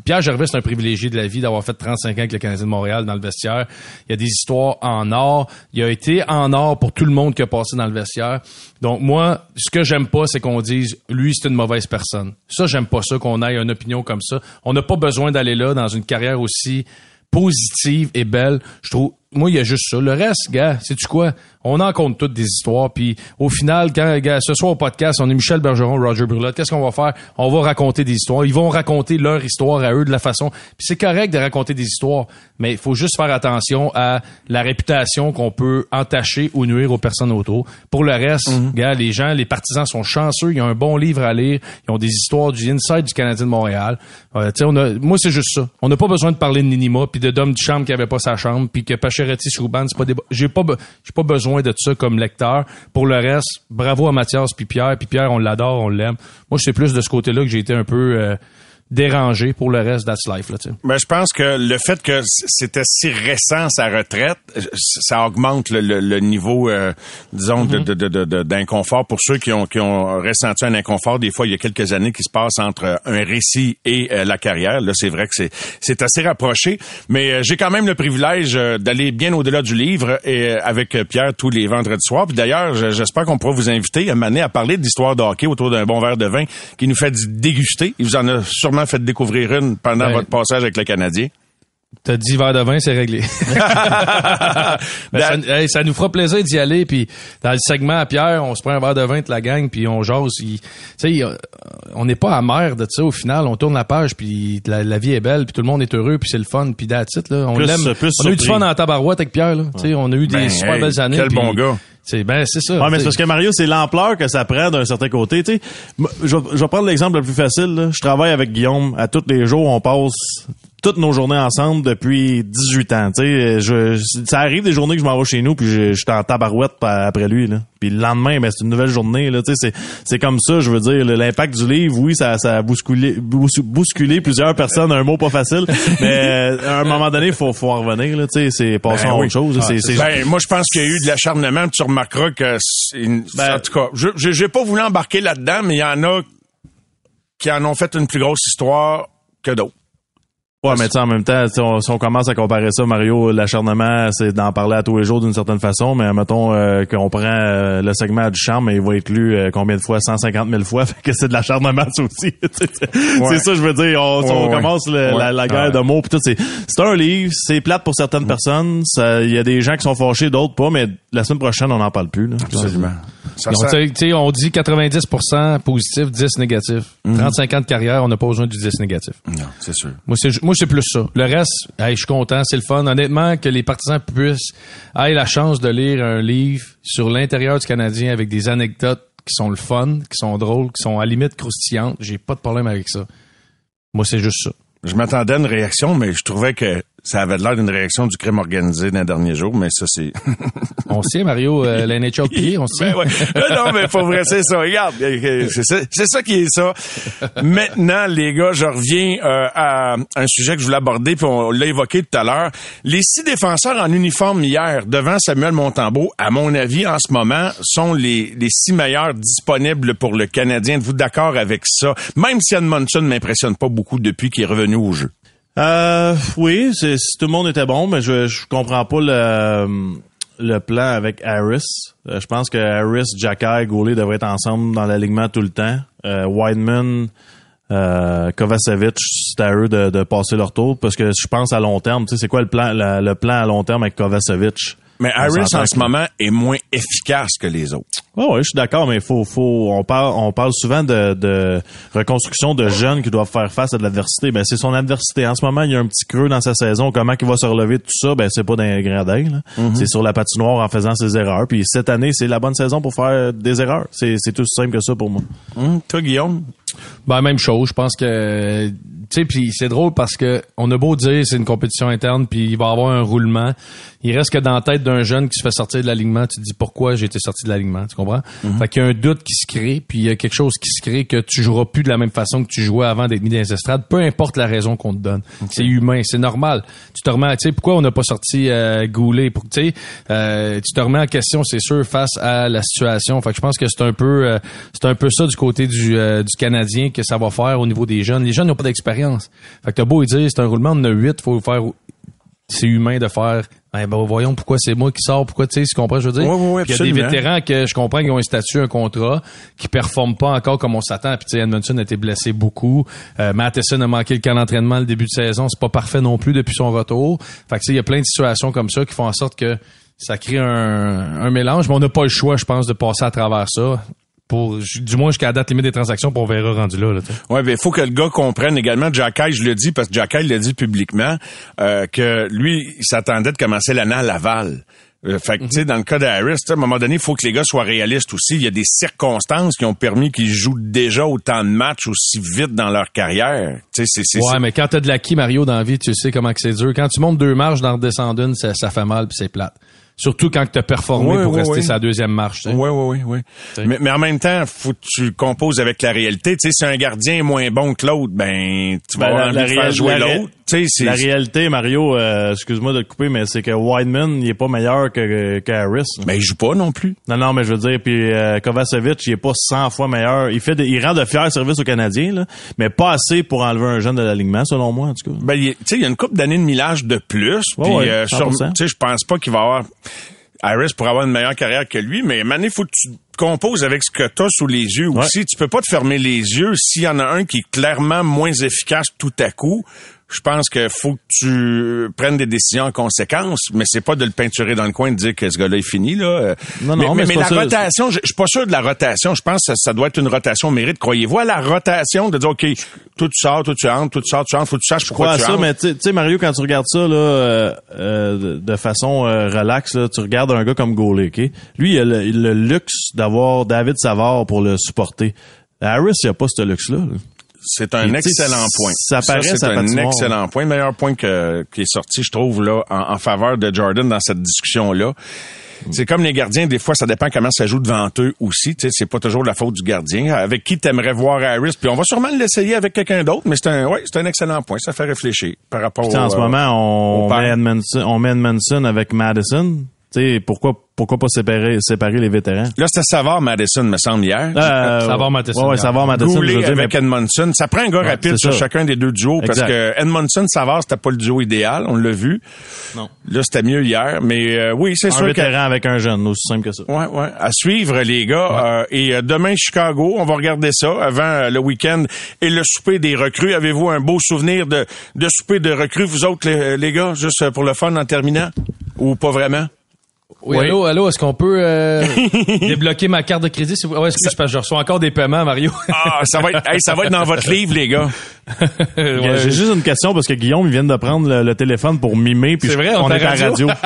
Pierre Gervais, c'est un privilégié de la vie d'avoir fait 35 ans avec le Canadien de Montréal dans le vestiaire. Il y a des histoires en or. Il a été en or pour tout le monde qui a passé dans le vestiaire. Donc moi, ce que j'aime pas, c'est qu'on dise lui c'est une mauvaise personne. Ça, j'aime pas ça qu'on ait une opinion comme ça. On n'a pas besoin d'aller là dans une carrière aussi positive et belle. Je trouve moi, il y a juste ça. Le reste, gars, sais-tu quoi? On en compte toutes des histoires. Puis au final, quand ce soir au podcast, on est Michel Bergeron, Roger Brulotte. Qu'est-ce qu'on va faire? On va raconter des histoires. Ils vont raconter leur histoire à eux de la façon. Puis c'est correct de raconter des histoires, mais il faut juste faire attention à la réputation qu'on peut entacher ou nuire aux personnes autour. Pour le reste, gars, les gens, les partisans sont chanceux. Ils ont un bon livre à lire. Ils ont des histoires du inside du Canadien de Montréal. Euh, tu sais, on a, moi, c'est juste ça. On n'a pas besoin de parler de Ninima puis de Dom Duchamp qui avait pas sa chambre puis que Pacioretty Souban, c'est pas des, j'ai pas, j'ai pas besoin de ça comme lecteur. Pour le reste, bravo à Mathias puis Pierre. Puis Pierre, on l'adore, on l'aime. Moi, c'est plus de ce côté-là que j'ai été un peu euh, dérangé pour le reste that's life là. Ben, je pense que le fait que c'était si récent sa retraite, euh, ça augmente le, le- le niveau, euh, disons, de- de- de- de- de- d'inconfort pour ceux qui ont, qui ont ressenti un inconfort. Des fois, il y a quelques années qui se passent entre un récit et euh, la carrière. Là, c'est vrai que c'est, c'est assez rapproché, mais euh, j'ai quand même le privilège euh, d'aller bien au-delà du livre et euh, avec euh, Pierre tous les vendredis soirs. Puis d'ailleurs, je- j'espère qu'on pourra vous inviter à m'amener à parler d'histoire de hockey autour d'un bon verre de vin qui nous fait déguster. Il vous en a sûrement fait découvrir une pendant Ben, votre passage avec le Canadien. T'as dit verre de vin, c'est réglé. [laughs] Ben, ça, hey, ça nous fera plaisir d'y aller. Puis dans le segment à Pierre, on se prend un verre de vin de la gang, puis on jase. Il- Tu sais, euh, on n'est pas amer de ça. Au final, on tourne la page, puis la, la vie est belle, puis tout le monde est heureux, puis c'est le fun, puis that's it, là. On l'aime. on a eu du fun en tabarouette avec Pierre. Là. Tu sais, On a eu des Ben, super hey, belles années. quel bon gars. C'est ben c'est ça. Ouais, mais c'est parce que Mario, c'est l'ampleur que ça prend d'un certain côté. Tu sais, je, vais- je vais prendre l'exemple le plus facile. là. Je travaille avec Guillaume. À tous les jours, on passe toutes nos journées ensemble depuis 18 ans. Tu sais, je, ça arrive des journées que je m'en vais chez nous puis je, je suis en tabarouette après lui. Là. Puis le lendemain, ben, c'est une nouvelle journée. Là. Tu sais, c'est, c'est comme ça, je veux dire. L'impact du livre, oui, ça, ça a bousculé, bous- bousculé plusieurs personnes. Un mot pas facile. [laughs] mais euh, à un moment donné, il faut, faut en revenir. Là, tu sais, c'est passons Ben à oui. autre chose. c'est- Ben, moi, je pense qu'il y a eu de l'acharnement. Tu remarqueras que, c'est une- Ben- en tout cas, je je- j'ai pas voulu embarquer là-dedans, mais il y en a qui en ont fait une plus grosse histoire que d'autres. Ouais, mais tu sais, en même temps, si on, si on commence à comparer ça, Mario, l'acharnement, c'est d'en parler à tous les jours d'une certaine façon, mais mettons euh, qu'on prend euh, le segment du charme, mais il va être lu euh, combien de fois? 150 000 fois, [laughs] fait que c'est de l'acharnement, ça aussi. [laughs] c'est c'est ça, je veux dire. On, si on Ouais, ouais. commence le- la, la guerre Ouais. de mots, pis tout, c'est c'est un livre, c'est plate pour certaines personnes, ça- il y a des gens qui sont fâchés, d'autres pas, mais la semaine prochaine, on n'en parle plus. Là. Ça On, sent- tu sais, on dit 90% positif, 10 négatif. 35 ans de carrière, on n'a pas besoin du 10 négatif. Non, c'est sûr. Moi, c'est, moi, c'est plus ça. Le reste, hey, je suis content, c'est le fun. Honnêtement, que les partisans puissent aient la chance de lire un livre sur l'intérieur du Canadien avec des anecdotes qui sont le fun, qui sont drôles, qui sont à limite croustillantes. J'ai pas de problème avec ça. Moi, c'est juste ça. Je m'attendais à une réaction, mais je trouvais que ça avait l'air d'une réaction du crime organisé d'un dernier jour, mais ça, c'est... [laughs] On sait, Mario, euh, la pillée, [laughs] on sait. Ben ouais. Euh, non, mais faut vrai, c'est ça. Regarde, euh, c'est ça, c'est ça qui est ça. Maintenant, les gars, je reviens euh, à un sujet que je voulais aborder, puis on l'a évoqué tout à l'heure. Les six défenseurs en uniforme hier devant Samuel Montembeau, à mon avis, en ce moment, sont les, les six meilleurs disponibles pour le Canadien. Êtes-vous d'accord avec ça? Même si Edmondson ne m'impressionne pas beaucoup depuis qu'il est revenu au jeu. Euh, oui, c'est, si tout le monde était bon, mais je, je comprends pas le, le plan avec Harris. Euh, je pense que Harris, Jacky, Goulet devraient être ensemble dans l'alignement tout le temps. Euh, Wideman, euh, Kovacevic, c'est à eux de, de passer leur tour parce que je pense à long terme. Tu sais, c'est quoi le plan, la- le plan à long terme avec Kovacevic? Mais Harris, en ce moment, est moins efficace que les autres. Ouais, je suis d'accord, mais faut, faut, on parle, on parle souvent de, de reconstruction de jeunes qui doivent faire face à de l'adversité. Ben, c'est son adversité. En ce moment, il y a un petit creux dans sa saison. Comment il va se relever de tout ça? Ben, c'est pas d'un gradin. Mhm. C'est sur la patinoire en faisant ses erreurs. Puis cette année, c'est la bonne saison pour faire des erreurs. C'est, c'est tout simple que ça pour moi. Hum, toi, Guillaume? Ben, même chose. Je pense que, tu sais, puis c'est drôle parce que on a beau dire c'est une compétition interne puis il va y avoir un roulement. Il reste que dans la tête d'un jeune qui se fait sortir de l'alignement, tu te dis pourquoi j'ai été sorti de l'alignement, tu comprends? Fait qu'il y a un doute qui se crée puis il y a quelque chose qui se crée que tu joueras plus de la même façon que tu jouais avant d'être mis dans les estrades, peu importe la raison qu'on te donne. C'est humain, c'est normal. Tu te remets, tu sais, pourquoi on n'a pas sorti euh, Goulet? Pour, euh, tu te remets en question, c'est sûr, face à la situation. Fait que je pense que c'est un peu, euh, c'est un peu ça du côté du, euh, du Canadien que ça va faire au niveau des jeunes. Les jeunes n'ont pas d'expérience. Fait que t'as beau dire, c'est un roulement, a huit, faut faire, c'est humain de faire, ben, ben, voyons pourquoi c'est moi qui sors, pourquoi, tu sais, tu comprends, je veux dire? Ouais, Puis il y a des vétérans que je comprends qui ont un statut, un contrat, qui performent pas encore comme on s'attend. Puis tu sais, Edmondson a été blessé beaucoup. Euh, Matheson a manqué le camp d'entraînement le début de saison. C'est pas parfait non plus depuis son retour. Fait que tu sais, il y a plein de situations comme ça qui font en sorte que ça crée un, un mélange, mais on n'a pas le choix, je pense, de passer à travers ça. Pour, du moins jusqu'à la date limite des transactions, puis on verra rendu là. là. Ouais, ben il faut que le gars comprenne également. Jacky, je le dis parce que Jacky l'a dit publiquement euh, que lui, il s'attendait de commencer l'année à Laval. Euh, fait que, tu sais, dans le cas d'Harris, à un moment donné, il faut que les gars soient réalistes aussi. Il y a des circonstances qui ont permis qu'ils jouent déjà autant de matchs aussi vite dans leur carrière. Tu sais, c'est, c'est, Ouais, mais quand t'as de l'acquis, Mario, dans la vie, tu sais comment que c'est dur. Quand tu montes deux marches dans redescendune, ça, ça fait mal puis c'est plate. Surtout quand t'as performé Ouais, pour rester sa deuxième marche. tu sais. Oui, oui, oui, oui. Mais, mais en même temps, faut que tu composes avec la réalité. Tu sais, si un gardien est moins bon que l'autre, ben, tu vas Ben, avoir la- envie la de faire réal- jouer l'autre. La réalité, Mario, euh, excuse-moi de te couper, mais c'est que Wideman, il est pas meilleur que, que Harris. Ben, il joue pas non plus. Non, non, mais je veux dire, puis euh, Kovacevic, il est pas 100 fois meilleur. Il fait, de- il rend de fiers services aux Canadiens, là, mais pas assez pour enlever un jeune de l'alignement, selon moi, en tout cas. Ben, il- tu sais, il y a une couple d'années de millage de plus. Puis, ouais, euh, sur- 100%. tu sais, je pense pas qu'il va avoir Harris pour avoir une meilleure carrière que lui, mais maintenant, il faut que tu composes avec ce que tu as sous les yeux Ouais. aussi. Tu peux pas te fermer les yeux s'il y en a un qui est clairement moins efficace tout à coup. Je pense qu'il faut que tu prennes des décisions en conséquence, mais c'est pas de le peinturer dans le coin et de dire que ce gars-là est fini. Là. Non, mais, non, mais, la rotation, je suis pas sûr de la rotation. Je pense que ça, ça doit être une rotation au mérite. Croyez-vous à la rotation de dire, OK, toi tu sors, toi tu entres, toi tu sors, tu entres, faut que tu saches pourquoi tu ça, entres. mais tu sais- Mario, quand tu regardes ça là, euh, euh, de, façon euh, relax, là, tu regardes un gars comme Goulet, OK? Lui, il a le, le luxe d'avoir David Savard pour le supporter. Harris, il a pas ce luxe-là. là. C'est un Et excellent point. ça paraît, c'est un patinoire. excellent point. Meilleur point que, qui est sorti, je trouve, là, en, en faveur de Jordan dans cette discussion-là. C'est comme les gardiens, des fois, ça dépend comment ça joue devant eux aussi. Tu sais, c'est pas toujours la faute du gardien. Avec qui t'aimerais voir Harris? Puis on va sûrement l'essayer avec quelqu'un d'autre, mais c'est un, ouais, c'est un excellent point. Ça fait réfléchir par rapport au, en ce euh, moment, au on père. met, Edmondson, on met Edmondson avec Madison. Tu sais, pourquoi, pourquoi pas séparer, séparer les vétérans? Là, c'était Savard Madison, me semble, hier. Euh, Savard, Matheson. Ouais, ouais, Savard, Goulet mais avec Edmondson. Ça prend un gars rapide sur ça. chacun des deux duos parce que Edmondson Savard c'était pas le duo idéal, on l'a vu. Non. Là c'était mieux hier, mais euh, oui c'est un sûr que vétéran avec un jeune, aussi simple que ça. Ouais, ouais. À suivre, les gars. Euh, et euh, demain, Chicago, on va regarder ça avant euh, le week-end et le souper des recrues. Avez-vous un beau souvenir de, de souper de recrues, vous autres, les, les gars, juste pour le fun en terminant? Ou pas vraiment? Oui, Oui. allô, allô, est-ce qu'on peut euh, [laughs] débloquer ma carte de crédit? s'il vous- Ouais, excuse, parce que je reçois encore des paiements, Mario. Ah, ça va être, hey, ça va être dans votre livre, les gars. [laughs] Ouais. J'ai juste une question parce que Guillaume, il vient de prendre le, le téléphone pour mimer. puis C'est je- vrai, on est à la radio. [laughs]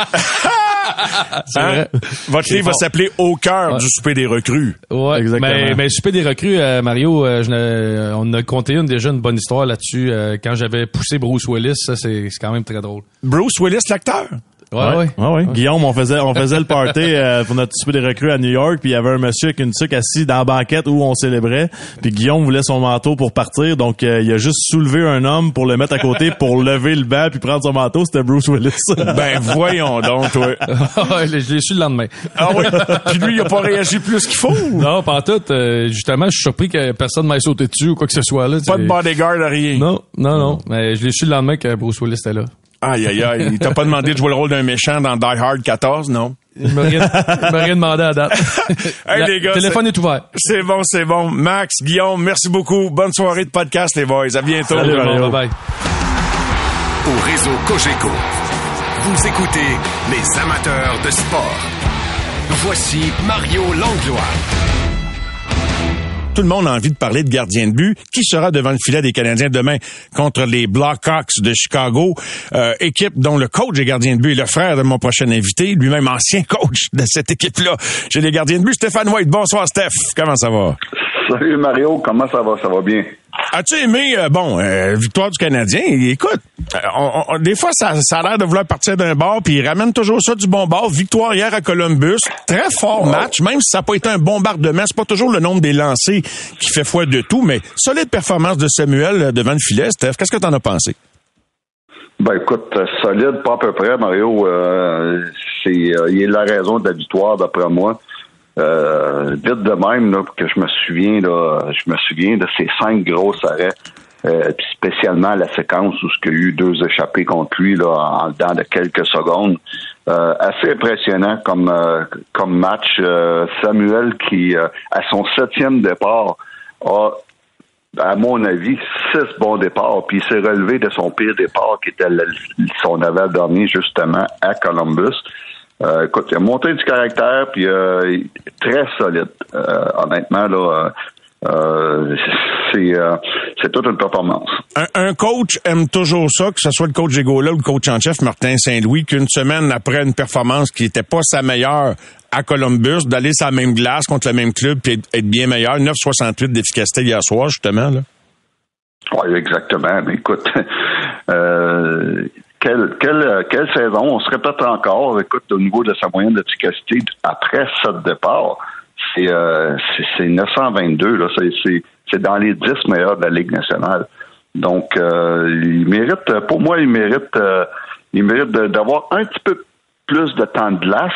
C'est Hein? vrai. Votre livre va s'appeler Au cœur du souper des recrues. Ouais, Exactement. Mais, mais souper des recrues, euh, Mario, euh, je on a compté une déjà une bonne histoire là-dessus. euh, quand j'avais poussé Bruce Willis, ça c'est c'est quand même très drôle. Bruce Willis, l'acteur? Ouais, ouais. Ouais, ouais. Guillaume, on faisait, on faisait le party [laughs] euh, pour notre souper des recrues à New York, puis il y avait un monsieur avec une tuque assis dans la banquette où on célébrait, puis Guillaume voulait son manteau pour partir, donc euh, il a juste soulevé un homme pour le mettre à côté pour [laughs] lever le banc puis prendre son manteau, c'était Bruce Willis. Ben voyons donc, toi. [laughs] Je l'ai su le lendemain. Ah oui. Puis lui, il a pas réagi plus qu'il faut. Non, pas en tout. euh, justement, je suis surpris que personne m'ait sauté dessus ou quoi que ce soit. Là, Pas de bodyguard, rien. Non, non, non. Mais je l'ai su le lendemain que Bruce Willis était là. Aïe, aïe, aïe. Il t'a pas demandé de jouer le rôle d'un méchant dans Die Hard 14, non? Il m'a rien, il m'a rien demandé à date. [laughs] Hey, Le les gars, téléphone est ouvert. C'est bon, c'est bon. Max, Guillaume, merci beaucoup. Bonne soirée de podcast, les boys. À bientôt. Salut, Mario. Bye bye. Au réseau Cogeco, vous écoutez les amateurs de sport. Voici Mario Langlois. Tout le monde a envie de parler de gardien de but. Qui sera devant le filet des Canadiens demain contre les Blackhawks de Chicago? Euh, équipe dont le coach est gardien de but est le frère de mon prochain invité, lui-même ancien [laughs] coach de cette équipe-là. J'ai les gardiens de but. Stéphane White. Bonsoir, Steph. Comment ça va? Salut Mario, comment ça va? Ça va bien? As-tu aimé, euh, bon, euh, victoire du Canadien? Écoute, euh, on- on- des fois, ça, ça a l'air de vouloir partir d'un bord, puis il ramène toujours ça du bon bord. Victoire hier à Columbus. Très fort match, même si ça n'a pas été un bombardement. C'est pas toujours le nombre des lancers qui fait foi de tout, mais solide performance de Samuel devant le filet. Steph, qu'est-ce que t'en as pensé? Ben écoute, solide, pas à peu près, Mario. Euh, c'est, il est la raison de la victoire, d'après moi. Euh, vite de même, là, que je me souviens, là, je me souviens de ces cinq gros arrêts, euh, puis spécialement la séquence où il y a eu deux échappés contre lui là, en dedans de quelques secondes. Euh, assez impressionnant comme euh, comme match. Euh, Samuel qui, euh, à son septième départ, a à mon avis, six bons départs, puis il s'est relevé de son pire départ, qui était son avant-dernier, justement, à Columbus. Euh, écoute, il a monté du caractère, puis euh, il est très solide. Euh, honnêtement, là, euh, c'est c'est toute une performance. Un, un coach aime toujours ça, que ce soit le coach Gégola ou le coach en chef Martin Saint-Louis, qu'une semaine après une performance qui n'était pas sa meilleure à Columbus, d'aller sur la même glace contre le même club puis être- être bien meilleur. 9,68 d'efficacité hier soir, justement. Là. Oui, exactement. Mais écoute, [laughs] euh, quelle, quelle, quelle saison? On se répète encore. Écoute, au niveau de sa moyenne d'efficacité, après sept départs, c'est euh, c'est- c'est 922. Là. C'est- dans les 10 meilleurs de la Ligue nationale. Donc, euh, il mérite, pour moi, il mérite, euh, il mérite d'avoir un petit peu plus de temps de glace,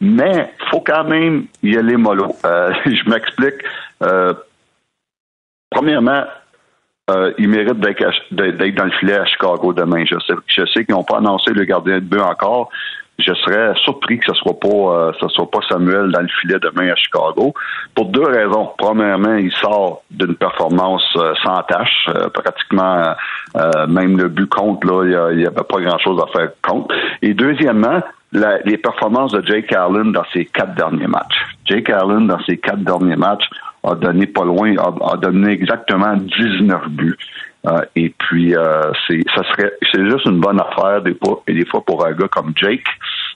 mais faut quand même y aller mollo. Euh, [laughs] je m'explique. Euh, premièrement, euh, il mérite d'être dans le filet à Chicago demain. Je sais, qu'ils n'ont pas annoncé le gardien de but encore. Je serais surpris que ce soit pas euh, soit pas Samuel dans le filet demain à Chicago. Pour deux raisons. Premièrement, il sort d'une performance euh, sans tâche, pratiquement même le but compte là, il y a- il y avait pas grand chose à faire contre. Et deuxièmement, les performances de Jake Allen dans ses quatre derniers matchs. Jake Allen dans ses quatre derniers matchs a donné pas loin, a, a donné exactement 19 buts. Euh, et puis, euh, c'est, ça serait, c'est juste une bonne affaire des fois, et des fois pour un gars comme Jake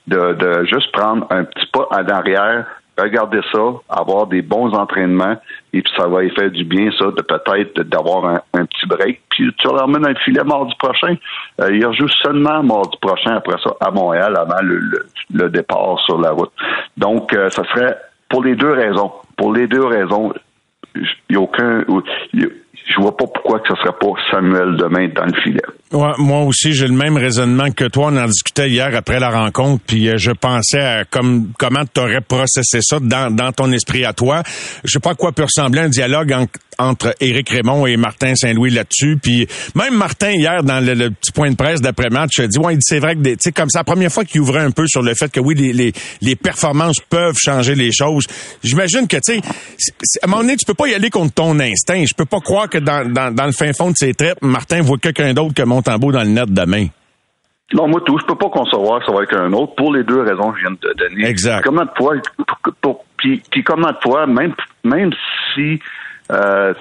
de, de juste prendre un petit pas en arrière, regarder ça, avoir des bons entraînements, et puis ça va lui faire du bien, ça, de peut-être d'avoir un, un petit break. Puis tu ramènes le filet mardi prochain. Euh, il rejoue seulement mardi prochain après ça à Montréal avant le, le, le départ sur la route. Donc, euh, ça serait pour les deux raisons. Pour les deux raisons, il a aucun. Je vois pas pourquoi que ce serait pas Samuel demain dans le filet. Ouais, moi aussi, j'ai le même raisonnement que toi. On en discutait hier après la rencontre, puis euh, je pensais à comme, comment tu aurais processé ça dans, ton esprit à toi. Je sais pas à quoi peut ressembler un dialogue en- entre Éric Raymond et Martin Saint-Louis là-dessus. Puis même Martin, hier, dans le, le petit point de presse d'après-match, a dit, ouais, c'est vrai que, tu sais, comme c'est la première fois qu'il ouvrait un peu sur le fait que oui, les, les, les performances peuvent changer les choses. J'imagine que, tu sais, à un moment donné, tu peux pas y aller contre ton instinct. Je peux pas croire que dans, dans, dans le fin fond de ses traites, Martin voit quelqu'un d'autre que Montembeau dans le net demain. Non, moi tout, je peux pas concevoir que ça va être un autre pour les deux raisons que je viens de te donner. Exact. Comment de fois, puis comment de fois, même même si euh,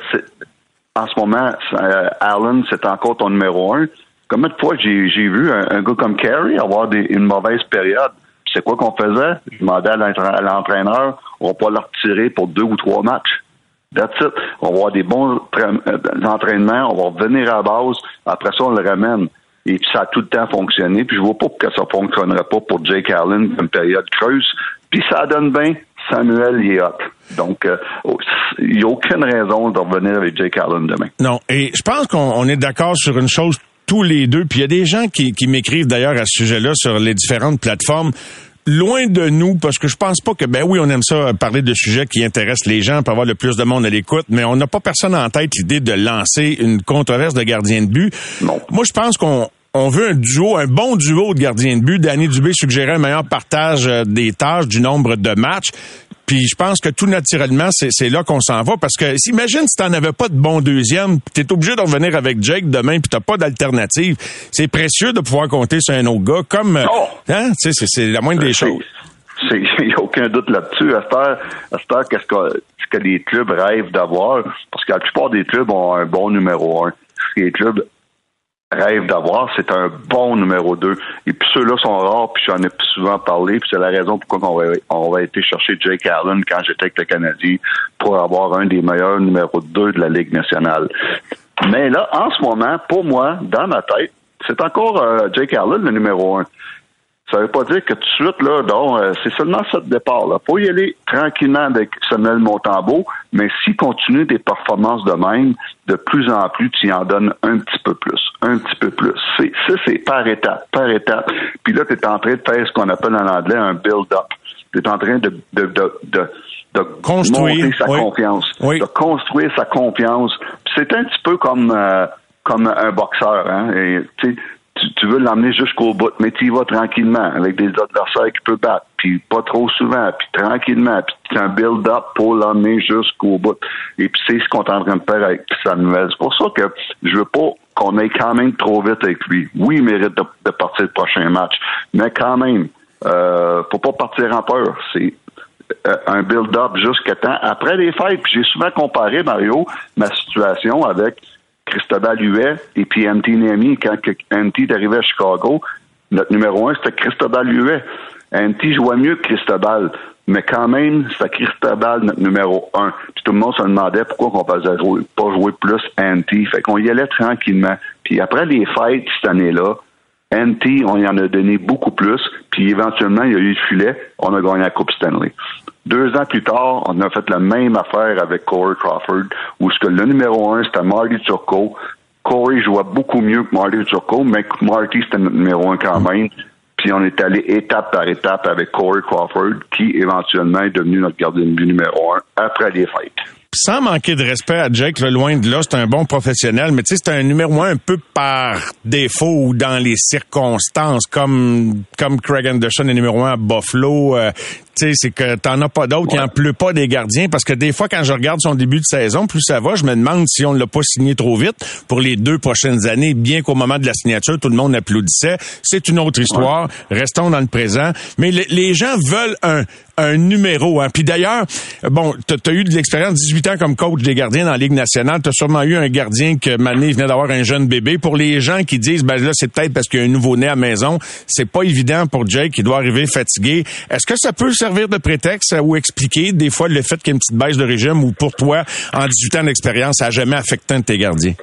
en ce moment euh, Allen c'est encore ton numéro un, comment de fois j'ai vu un, un gars comme Carey avoir des- une mauvaise période? C'est quoi qu'on faisait? Je demandais à l'entra- à l'entraîneur, on va pas le retirer pour deux ou trois matchs. That's it. On va avoir des bons euh, entraînements, on va revenir à la base, après ça, on le ramène. Et puis ça a tout le temps fonctionné. Puis je vois pas pourquoi ça fonctionnerait pas pour Jake Allen, une période creuse. Puis ça donne bien. Samuel il est hot. Donc, euh, il n'y a aucune raison de revenir avec Jake Allen demain. Non, et je pense qu'on on est d'accord sur une chose tous les deux. Puis il y a des gens qui, qui m'écrivent d'ailleurs à ce sujet-là sur les différentes plateformes. Loin de nous, parce que je pense pas que, ben oui, on aime ça euh, parler de sujets qui intéressent les gens pour avoir le plus de monde à l'écoute, mais on n'a pas personne en tête l'idée de lancer une controverse de gardien de but. Non. Moi, je pense qu'on on veut un duo, un bon duo de gardiens de but. Danny Dubé suggérait un meilleur partage euh, des tâches, du nombre de matchs. Puis je pense que tout naturellement, c'est là qu'on s'en va. Parce que imagine si t'en avais pas de bon deuxième, tu es obligé de revenir avec Jake demain, puis t'as pas d'alternative. C'est précieux de pouvoir compter sur un autre gars. Comme, euh, Oh! hein, c'est- la moindre des C'est- choses. Il [laughs] n'y a aucun doute là-dessus. À cette heure, qu'est-ce que, ce que les clubs rêvent d'avoir? Parce que la plupart des clubs ont un bon numéro un. Les clubs rêvent d'avoir, c'est un bon numéro 2. Et puis ceux-là sont rares, puis j'en ai souvent parlé, puis c'est la raison pourquoi on va, on va été chercher Jake Allen quand j'étais avec le Canadien pour avoir un des meilleurs numéros 2 de la Ligue nationale. Mais là, en ce moment, pour moi, dans ma tête, c'est encore euh, Jake Allen le numéro 1. Ça veut pas dire que tout de suite, là, donc, euh, c'est seulement ça de départ. Là. Faut y aller tranquillement avec Samuel Montambeau, mais s'il continue des performances de même, de plus en plus, tu y en donnes un petit peu plus, un petit peu plus. C'est, ça, c'est par étape, par étape. Puis là, tu es en train de faire ce qu'on appelle en anglais un build-up. Tu es en train de, de, de, de de construire monter sa confiance, oui. de construire sa confiance. C'est un petit peu comme euh, comme un boxeur. Hein? Et, tu, veux l'emmener jusqu'au bout, mais tu y vas tranquillement avec des adversaires qui peuvent battre, puis pas trop souvent, puis tranquillement, puis c'est un build-up pour l'emmener jusqu'au bout. Et puis c'est ce qu'on est en train de faire avec Samuel. C'est pour ça que je veux pas qu'on aille quand même trop vite avec lui. Oui, il mérite de, partir le prochain match, mais quand même, euh, faut pas partir en peur. C'est euh, un build-up jusqu'à temps après les fêtes. J'ai souvent comparé, Mario, ma situation avec Cristobal Huet et puis MT Nemi. Quand MT est arrivé à Chicago, notre numéro un, c'était Cristobal Huet. MT jouait mieux que Cristobal, mais quand même, c'était Cristobal notre numéro un. Puis tout le monde se demandait pourquoi on ne jouer, pas jouer plus NT. Fait qu'on y allait tranquillement. Puis après les fêtes cette année-là, NT, on y en a donné beaucoup plus, puis éventuellement, il y a eu le filet, on a gagné la Coupe Stanley. Deux ans plus tard, on a fait la même affaire avec Corey Crawford, où ce que le numéro un, c'était Marty Turco. Corey jouait beaucoup mieux que Marty Turco, mais Marty, c'était notre numéro un quand même. Puis on est allé étape par étape avec Corey Crawford, qui éventuellement est devenu notre gardien de but numéro un après les fêtes sans manquer de respect à Jake, le loin de là, c'est un bon professionnel, mais tu sais, c'est un numéro un un peu par défaut ou dans les circonstances, comme comme Craig Anderson est numéro un à Buffalo. Euh, tu sais, c'est que t'en as pas d'autres, il en pleut pas des gardiens, parce que des fois, quand je regarde son début de saison, plus ça va, je me demande si on l'a pas signé trop vite pour les deux prochaines années, bien qu'au moment de la signature, tout le monde applaudissait. C'est une autre histoire. Restons dans le présent. Mais les gens veulent un, un numéro. Hein. Puis d'ailleurs, bon, tu as, eu de l'expérience, 18 ans comme coach des gardiens dans la Ligue nationale. Tu as sûrement eu un gardien que Mané venait d'avoir un jeune bébé. Pour les gens qui disent, ben là, c'est peut-être parce qu'il y a un nouveau-né à la maison, c'est pas évident pour Jake qui doit arriver fatigué. Est-ce que ça peut servir de prétexte ou expliquer des fois le fait qu'il y ait une petite baisse de régime ou pour toi, en 18 ans d'expérience, ça n'a jamais affecté un de tes gardiens?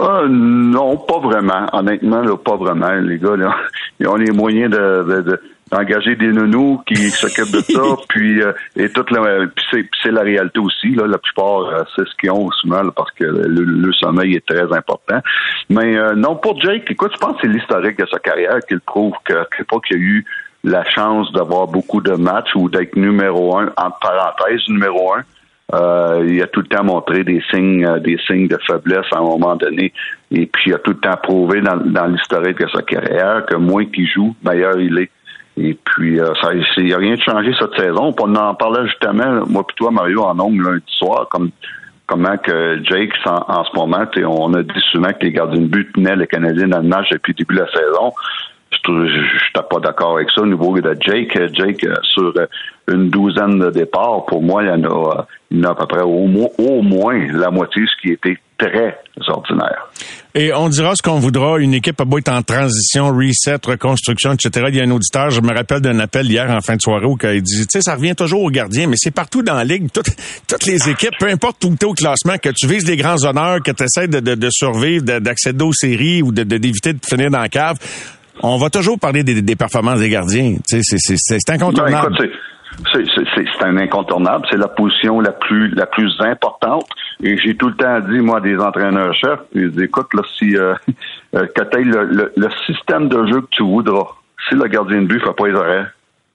Euh, non, pas vraiment. Honnêtement, là, pas vraiment. Les gars, là, [laughs] ils ont les moyens de, de engager des nounous qui [laughs] s'occupent de ça, puis euh, et toute la, puis c'est la réalité aussi. Là, la plupart, euh, c'est ce qu'ils ont souvent parce que le, sommeil est très important. Mais euh, non, pour Jake, écoute, je pense que c'est l'historique de sa carrière qui prouve que c'est pas qu'il a eu la chance d'avoir beaucoup de matchs ou d'être numéro un, entre parenthèses, numéro un. il a tout le temps montré des signes, des signes de faiblesse à un moment donné. Et puis, il a tout le temps prouvé dans, dans l'historique de sa carrière que moins qu'il joue, meilleur il est. Et puis, euh, ça, il n'y a rien de changé cette saison. On en parlait justement, moi puis toi, Mario, en ongle lundi soir, comme comment que Jake, en, ce moment, on a dit souvent que les gardiens de but tenaient les Canadiens dans le match depuis le début de la saison. Je n'étais pas d'accord avec ça au niveau de Jake. Jake, euh, sur euh, une douzaine de départs, pour moi, il y en a, il y en a à peu près au, moins la moitié, ce qui était très ordinaire. Et on dira ce qu'on voudra. Une équipe a beau être en transition, reset, reconstruction, etc. Il y a un auditeur, je me rappelle d'un appel hier en fin de soirée où il dit, tu sais, ça revient toujours au gardien, mais c'est partout dans la ligue. Toutes, les équipes, peu importe où tu es au classement, que tu vises des grands honneurs, que tu essaies de survivre, d'accéder aux séries ou d'éviter de, de, finir dans la cave, on va toujours parler des, performances des gardiens. C'est incontournable. Ben, c'est un incontournable. C'est la position la plus la plus importante. Et j'ai tout le temps dit, moi, des entraîneurs-chefs, ils disent, écoute, là, si euh, [laughs] euh le, système de jeu que tu voudras, si le gardien de but ne fait pas les arrêts,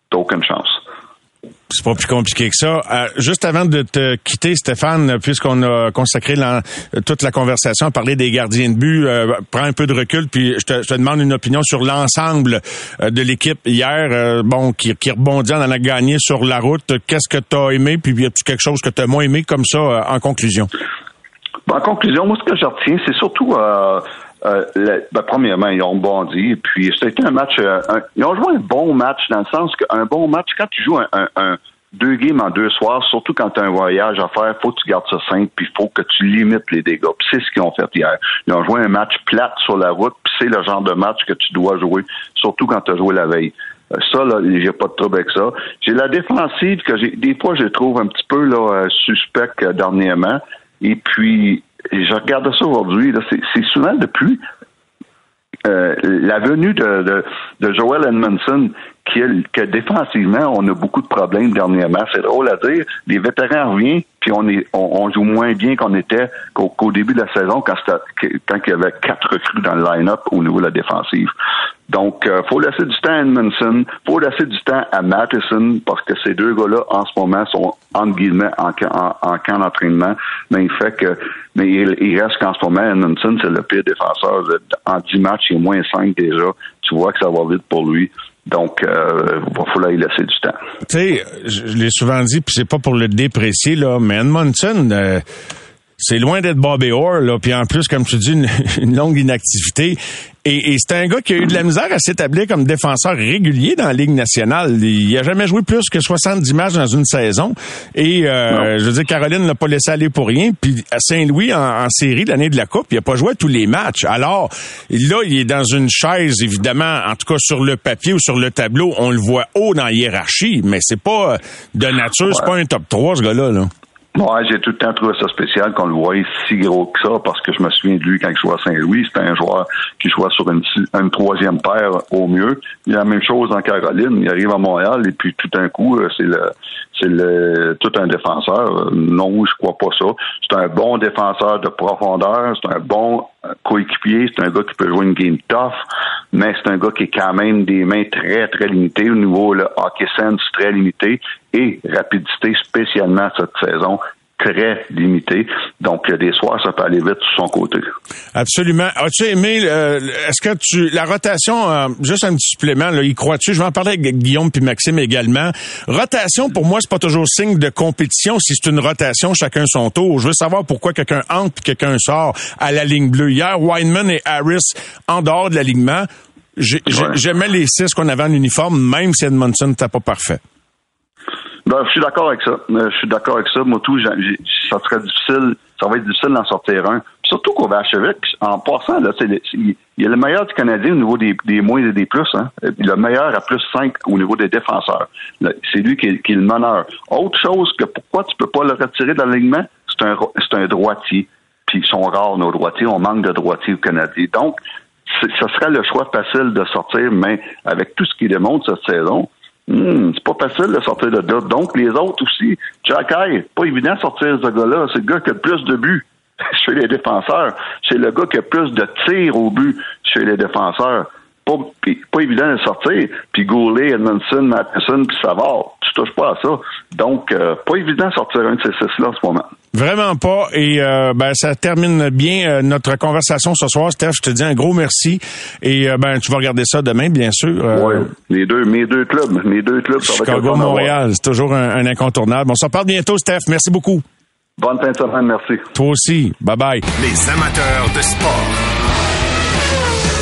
t'as aucune chance. C'est pas plus compliqué que ça. Euh, juste avant de te quitter, Stéphane, puisqu'on a consacré toute la conversation à parler des gardiens de but, euh, prends un peu de recul, puis je te, demande une opinion sur l'ensemble euh, de l'équipe hier, bon, qui, qui rebondit en a gagné sur la route. Qu'est-ce que tu as aimé, puis y a-tu quelque chose que tu as moins aimé comme ça en conclusion? En conclusion, moi, ce que je retiens, c'est surtout le- ben, premièrement, ils ont bondi. Puis c'était un match. euh, ils ont joué un bon match dans le sens qu'un bon match, quand tu joues un, un- deux games en deux soirs, surtout quand tu as un voyage à faire, faut que tu gardes ça simple, puis faut que tu limites les dégâts. Puis c'est ce qu'ils ont fait hier. Ils ont joué un match plate sur la route, puis c'est le genre de match que tu dois jouer, surtout quand tu as joué la veille. Euh, Ça, là, j'ai pas de trouble avec ça. J'ai la défensive que j'ai des fois je trouve un petit peu là, euh, suspect euh, dernièrement. Et puis je regarde ça aujourd'hui, c'est souvent depuis euh, la venue de, Joel Edmondson, que défensivement, on a beaucoup de problèmes dernièrement. C'est drôle à dire. Les vétérans reviennent, puis on joue moins bien qu'on était qu'au début de la saison, quand, quand il y avait quatre recrues dans le line-up au niveau de la défensive. Donc, euh, faut laisser du temps à Edmondson, faut laisser du temps à Matheson, parce que ces deux gars-là, en ce moment, sont, entre guillemets, en, ca- en, en camp d'entraînement. Mais il fait que, mais il, reste qu'en ce moment, Edmondson, c'est le pire défenseur. En 10 matchs, il est moins 5 déjà. Tu vois que ça va vite pour lui. Donc, euh, il va falloir y laisser du temps. Tu sais, je, je l'ai souvent dit, puis c'est pas pour le déprécier, là, mais Edmondson, euh, c'est loin d'être Bobby Orr, là, puis en plus, comme tu dis, une, [laughs] une longue inactivité. Et, et c'est un gars qui a eu de la misère à s'établir comme défenseur régulier dans la Ligue nationale. Il a jamais joué plus que 70 matchs dans une saison. Et euh, je veux dire, Caroline l'a pas laissé aller pour rien. Puis à Saint-Louis, en, en série, l'année de la Coupe, il a pas joué à tous les matchs. Alors, là, il est dans une chaise, évidemment, en tout cas sur le papier ou sur le tableau, on le voit haut dans la hiérarchie, mais c'est pas euh, de nature, c'est pas un top 3, ce gars-là. Là. Ouais, j'ai tout le temps trouvé ça spécial qu'on le voyait si gros que ça, parce que je me souviens de lui quand il jouait à Saint-Louis. C'était un joueur qui jouait sur une, troisième paire au mieux. Il a la même chose en Caroline. Il arrive à Montréal et puis tout d'un coup, euh, c'est le c'est le tout un défenseur. Euh, Non, je crois pas ça. C'est un bon défenseur de profondeur. C'est un bon coéquipier. C'est un gars qui peut jouer une game tough, mais c'est un gars qui est quand même des mains très, très limitées au niveau le hockey sense très limité et rapidité spécialement cette saison très limité. Donc, a des soirs, ça peut aller vite sur son côté. Absolument. As-tu aimé, euh, est-ce que tu, la rotation, euh, juste un petit supplément, là, y crois-tu? Je vais en parler avec Guillaume puis Maxime également. Rotation, pour moi, c'est pas toujours signe de compétition. Si c'est une rotation, chacun son tour. Je veux savoir pourquoi quelqu'un entre puis quelqu'un sort à la ligne bleue. Hier, Weinman et Harris en dehors de l'alignement. J'ai- j'ai- Ouais. J'aimais les six qu'on avait en uniforme, même si Edmondson n'était pas parfait. Ben, je suis d'accord avec ça. Je suis d'accord avec ça. Moi, tout, ça serait difficile, ça va être difficile d'en sortir un. Puis surtout qu'au Vachevic, en passant, là, il y a le meilleur du Canadien au niveau des, des moins et des plus. Hein. Le meilleur à plus 5 au niveau des défenseurs. C'est lui qui est, qui est le meneur. Autre chose que pourquoi tu peux pas le retirer de l'alignement, c'est un, un droitier. Puis ils sont rares, nos droitiers. On manque de droitiers au Canadien. Donc, ce serait le choix facile de sortir, mais avec tout ce qu'il démontre cette saison, Hmm, c'est pas facile de sortir de là. Donc, les autres aussi. Jack Hay, pas évident de sortir ce gars-là. C'est le gars qui a le plus de buts [laughs] chez les défenseurs. C'est le gars qui a plus de tirs au but chez les défenseurs. Pas, pas évident de sortir. Puis Goulet, Edmondson, Matheson, puis Savard, tu touches pas à ça. Donc, euh, pas évident de sortir un de ces six-là en ce moment. Vraiment pas. Et euh, ben ça termine bien euh, notre conversation ce soir, Steph. Je te dis un gros merci. Et euh, ben tu vas regarder ça demain, bien sûr. Euh, Ouais. Les deux, mes deux clubs. Mes deux clubs, Chicago. Montréal, c'est toujours un, un incontournable. On s'en parle bientôt, Steph. Merci beaucoup. Bonne fin de semaine, merci. Toi aussi. Bye bye. Les amateurs de sport.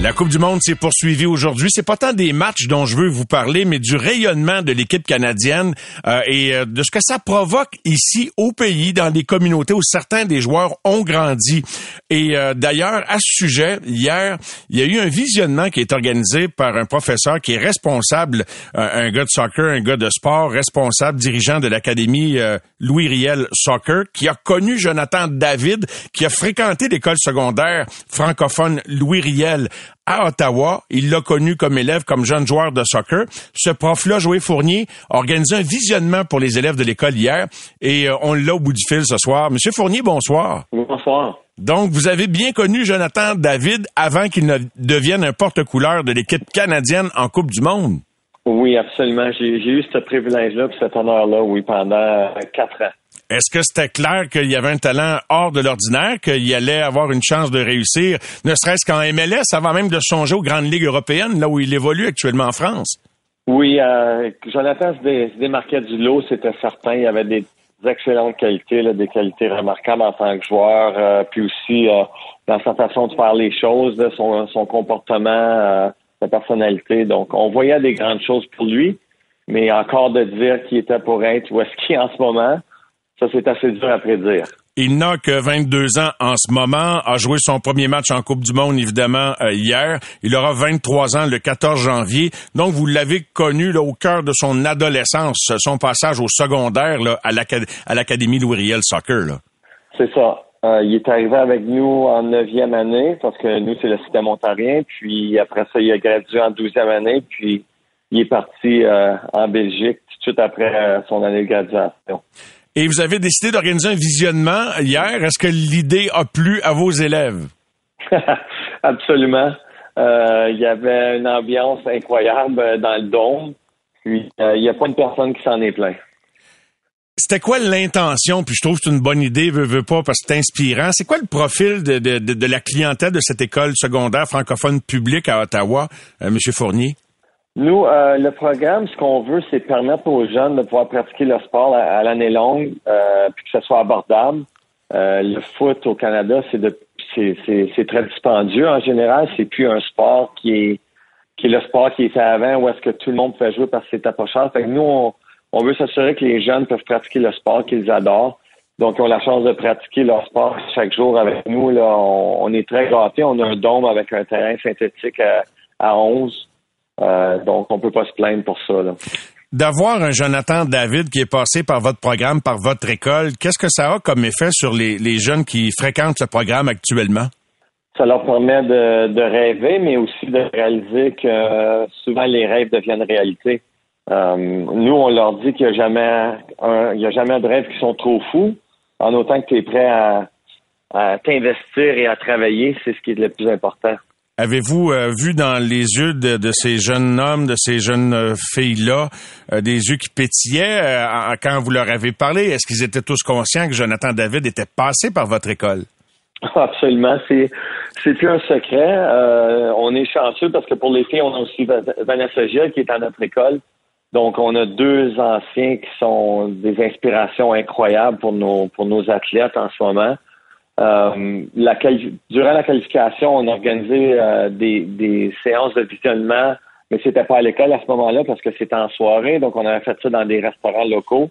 La Coupe du Monde s'est poursuivie aujourd'hui. C'est pas tant des matchs dont je veux vous parler, mais du rayonnement de l'équipe canadienne euh, et euh, de ce que ça provoque ici au pays, dans les communautés où certains des joueurs ont grandi. Et euh, d'ailleurs, à ce sujet, hier, il y a eu un visionnement qui est organisé par un professeur qui est responsable, euh, un gars de soccer, un gars de sport, responsable, dirigeant de l'académie euh, Louis Riel Soccer, qui a connu Jonathan David, qui a fréquenté l'école secondaire francophone Louis Riel à Ottawa. Il l'a connu comme élève, comme jeune joueur de soccer. Ce prof-là, Joël Fournier, a organisé un visionnement pour les élèves de l'école hier et euh, on l'a au bout du fil ce soir. Monsieur Fournier, bonsoir. Bonsoir. Donc, vous avez bien connu Jonathan David avant qu'il ne devienne un porte-couleur de l'équipe canadienne en Coupe du Monde. Oui, absolument. J'ai eu ce privilège-là, cet honneur-là, oui, pendant quatre ans. Est-ce que c'était clair qu'il y avait un talent hors de l'ordinaire, qu'il allait avoir une chance de réussir, ne serait-ce qu'en MLS, avant même de songer aux grandes ligues européennes, là où il évolue actuellement en France? Oui, euh, Jonathan se, démarquait du lot, c'était certain. Il avait des excellentes qualités, des qualités remarquables en tant que joueur, euh, puis aussi euh, dans sa façon de faire les choses, son, comportement, euh, sa personnalité. Donc, on voyait des grandes choses pour lui, mais encore de dire qui était pour être où est-ce qu'il est en ce moment, ça c'est assez dur à prédire. Il n'a que 22 ans en ce moment, a joué son premier match en Coupe du Monde, évidemment, euh, hier. Il aura 23 ans le 14 janvier. Donc, vous l'avez connu là, au cœur de son adolescence, son passage au secondaire là, à l'Académie Louis-Riel Soccer. C'est ça. Euh, il est arrivé avec nous en neuvième année, parce que nous, c'est le système ontarien. Puis après ça, il a gradué en douzième année, puis il est parti euh, en Belgique tout de suite après son année de graduation. Et vous avez décidé d'organiser un visionnement hier. Est-ce que l'idée a plu à vos élèves? [laughs] Absolument. Euh, il y avait une ambiance incroyable euh, dans le dôme. Puis, euh, il n'y a pas une personne qui s'en est plaint. C'était quoi l'intention? Puis je trouve que c'est une bonne idée, veux, veux pas, parce que c'est inspirant. C'est quoi le profil de, de, de, la clientèle de cette école secondaire francophone publique à Ottawa, M. Fournier? Nous, euh, le programme, ce qu'on veut, c'est permettre aux jeunes de pouvoir pratiquer leur sport à, l'année longue, euh, puis que ce soit abordable. Euh, le foot au Canada, c'est de c'est très dispendieux en général. C'est plus un sport qui est qui est le sport qui était avant, où est-ce que tout le monde pouvait jouer parce que c'était pas cher. Fait que nous, on, veut s'assurer que les jeunes peuvent pratiquer le sport qu'ils adorent. Donc, ils ont la chance de pratiquer leur sport chaque jour avec nous. Là, on, est très gâtés. On a un dôme avec un terrain synthétique à, à 11. Euh, donc, on peut pas se plaindre pour ça. D'avoir un Jonathan David qui est passé par votre programme, par votre école, qu'est-ce que ça a comme effet sur les, jeunes qui fréquentent ce programme actuellement? Ça leur permet de, rêver, mais aussi de réaliser que euh, souvent les rêves deviennent réalité. Euh, nous, on leur dit qu'il n'y a jamais un, il a jamais de rêves qui sont trop fous, en autant que tu es prêt à t'investir et à travailler, c'est ce qui est le plus important. Avez-vous euh, vu dans les yeux de, ces jeunes hommes, de ces jeunes euh, filles-là, euh, des yeux qui pétillaient quand vous leur avez parlé? Est-ce qu'ils étaient tous conscients que Jonathan David était passé par votre école? [laughs] Absolument. C'est c'est plus un secret. on est chanceux parce que pour les filles, on a aussi Vanessa Gilles qui est à notre école. Donc, on a deux anciens qui sont des inspirations incroyables pour nos pour nos athlètes en ce moment. Euh, la durant la qualification, on a organisé euh, des, des, séances de visionnement, mais c'était pas à l'école à ce moment-là parce que c'était en soirée, donc on avait fait ça dans des restaurants locaux.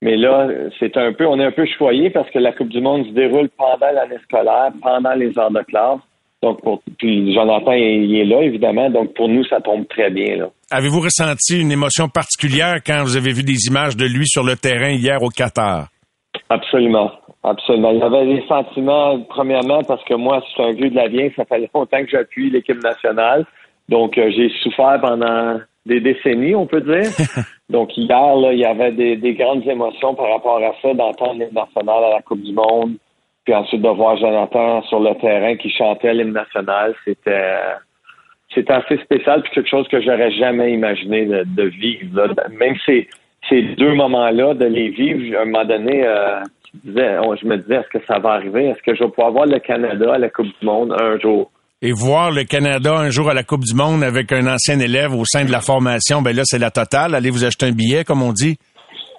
Mais là, c'est un peu, on est un peu choyé parce que la Coupe du Monde se déroule pendant l'année scolaire, pendant les heures de classe. Donc, pour, puis Jonathan il est là, évidemment. Donc, pour nous, ça tombe très bien. Avez-vous ressenti une émotion particulière quand vous avez vu des images de lui sur le terrain hier au Qatar? Absolument. Absolument. Il y avait des sentiments, premièrement, parce que moi, je suis un vieux de la vieille, ça fait [laughs] longtemps que j'appuie l'équipe nationale. Donc, euh, j'ai souffert pendant des décennies, on peut dire. [laughs] Donc, hier, là, il y avait des, grandes émotions par rapport à ça, d'entendre l'hymne national à la Coupe du Monde, puis ensuite de voir Jonathan sur le terrain qui chantait l'hymne national. C'était c'était assez spécial, puis quelque chose que j'aurais jamais imaginé de, vivre. Même ces, ces deux moments-là, de les vivre, à un moment donné, euh, je me disais, est-ce que ça va arriver? Est-ce que je vais pouvoir voir le Canada à la Coupe du Monde un jour? Et voir le Canada un jour à la Coupe du Monde avec un ancien élève au sein de la formation, ben là, c'est la totale. Allez vous acheter un billet, comme on dit.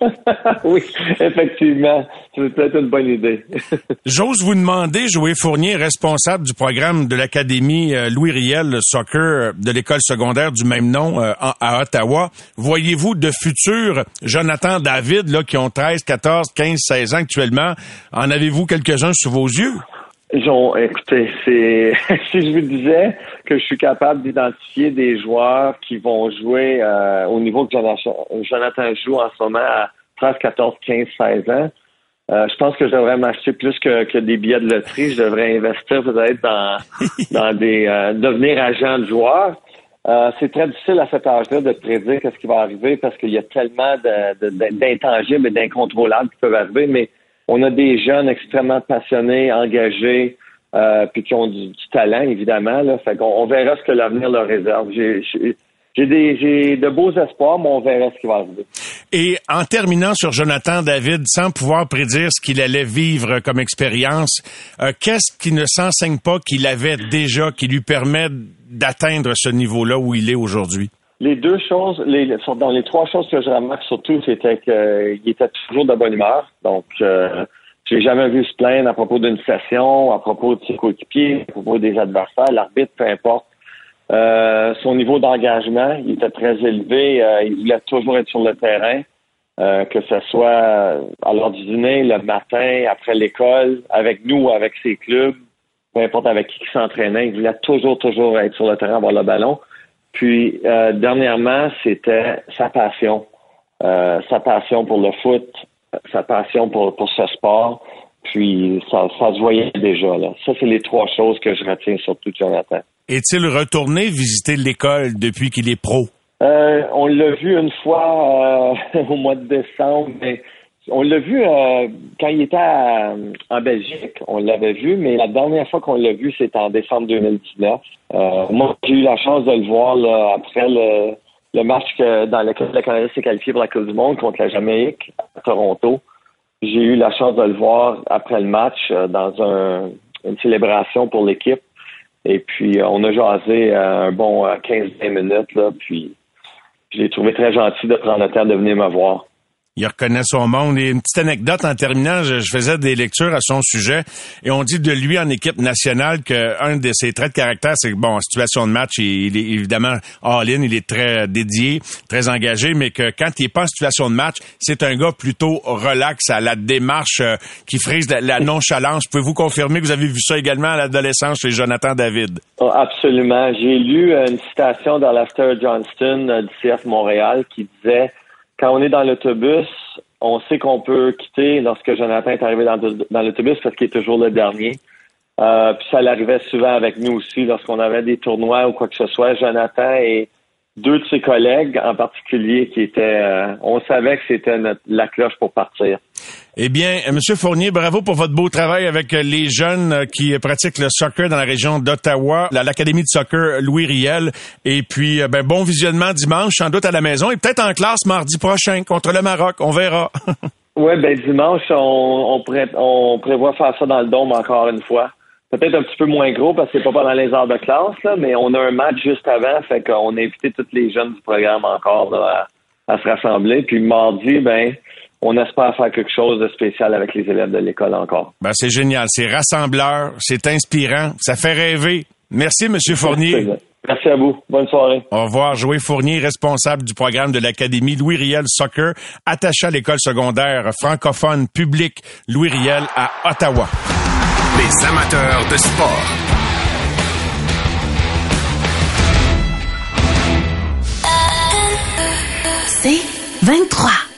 [laughs] oui, effectivement. C'est peut-être une bonne idée. [laughs] J'ose vous demander, Joël Fournier, responsable du programme de l'Académie euh, Louis Riel Soccer de l'école secondaire du même nom euh, à Ottawa. Voyez-vous de futurs Jonathan David là, qui ont 13, 14, 15, 16 ans actuellement? En avez-vous quelques-uns sous vos yeux? Jean, écoutez, c'est [laughs] si je vous disais que je suis capable d'identifier des joueurs qui vont jouer euh, au niveau que Jonathan, joue en ce moment à 13, 14, 15, 16 ans, euh, je pense que je devrais m'acheter plus que, des billets de loterie. Je devrais investir peut-être dans, [laughs] dans des euh, devenir agent de joueur. c'est très difficile à cet âge-là de prédire ce qui va arriver parce qu'il y a tellement d'intangibles et d'incontrôlables qui peuvent arriver, mais on a des jeunes extrêmement passionnés, engagés, euh, puis qui ont du, talent, évidemment. Là. Fait on, verra ce que l'avenir leur réserve. j'ai des j'ai de beaux espoirs, mais on verra ce qui va arriver. Et en terminant sur Jonathan David, sans pouvoir prédire ce qu'il allait vivre comme expérience, euh, qu'est-ce qui ne s'enseigne pas qu'il avait déjà, qui lui permet d'atteindre ce niveau-là où il est aujourd'hui? Les deux choses, les, dans les trois choses que je remarque surtout, c'était qu'il était toujours de bonne humeur. Donc, euh, j'ai jamais vu se plaindre à propos d'une session, à propos de ses coéquipiers, à propos des adversaires, l'arbitre, peu importe. Euh, son niveau d'engagement, il était très élevé. Euh, il voulait toujours être sur le terrain, euh, que ce soit à l'heure du dîner, le matin, après l'école, avec nous, avec ses clubs, peu importe avec qui il s'entraînait. Il voulait toujours, toujours être sur le terrain, avoir le ballon. Puis, dernièrement, c'était sa passion. sa passion pour le foot, sa passion pour, pour ce sport. Puis, ça, ça se voyait déjà. Là. Ça, c'est les trois choses que je retiens surtout de Jonathan. Est-il retourné visiter l'école depuis qu'il est pro? Euh, on l'a vu une fois euh, [laughs] au mois de décembre, mais on l'a vu euh, quand il était en Belgique. On l'avait vu, mais la dernière fois qu'on l'a vu, c'était en décembre 2019. moi, j'ai eu la chance de le voir après le, match dans lequel le Canada s'est qualifié pour la Coupe du Monde contre la Jamaïque à Toronto. J'ai eu la chance de le voir après le match dans une célébration pour l'équipe. Et puis, euh, on a jasé euh, un bon 15-20 euh, minutes, là, puis je l'ai trouvé très gentil de prendre le temps de venir me voir il reconnaît son monde. Et une petite anecdote en terminant, je, faisais des lectures à son sujet et on dit de lui en équipe nationale qu'un de ses traits de caractère, c'est que, bon, en situation de match, il, est évidemment all-in, il est très dédié, très engagé, mais que quand il est pas en situation de match, c'est un gars plutôt relax à la démarche euh, qui frise la, nonchalance. Pouvez-vous confirmer que vous avez vu ça également à l'adolescence chez Jonathan David? Oh, absolument. J'ai lu une citation dans l'After Johnston euh, du CF Montréal qui disait quand on est dans l'autobus, on sait qu'on peut quitter lorsque Jonathan est arrivé dans, l'autobus parce qu'il est toujours le dernier. Euh, puis ça l'arrivait souvent avec nous aussi lorsqu'on avait des tournois ou quoi que ce soit. Jonathan et deux de ses collègues en particulier qui étaient, euh, on savait que c'était la cloche pour partir. Eh bien, euh, Monsieur Fournier, bravo pour votre beau travail avec euh, les jeunes euh, qui pratiquent le soccer dans la région d'Ottawa, l'Académie de soccer Louis Riel. Et puis, ben, bon visionnement dimanche, sans doute à la maison, et peut-être en classe mardi prochain contre le Maroc. On verra. [laughs] oui, ben dimanche, on, on, prévoit faire ça dans le dôme encore une fois. Peut-être un petit peu moins gros parce que c'est pas pendant les heures de classe, mais on a un match juste avant, fait qu'on a invité tous les jeunes du programme encore à, à se rassembler. Puis mardi, ben on espère faire quelque chose de spécial avec les élèves de l'école encore. Ben, c'est génial. C'est rassembleur, c'est inspirant, ça fait rêver. Merci, M. Fournier. Merci à vous. Bonne soirée. Au revoir. Joël Fournier, responsable du programme de l'Académie Louis Riel Soccer, attaché à l'école secondaire francophone publique Louis Riel à Ottawa. Les amateurs de sport. C'est 23.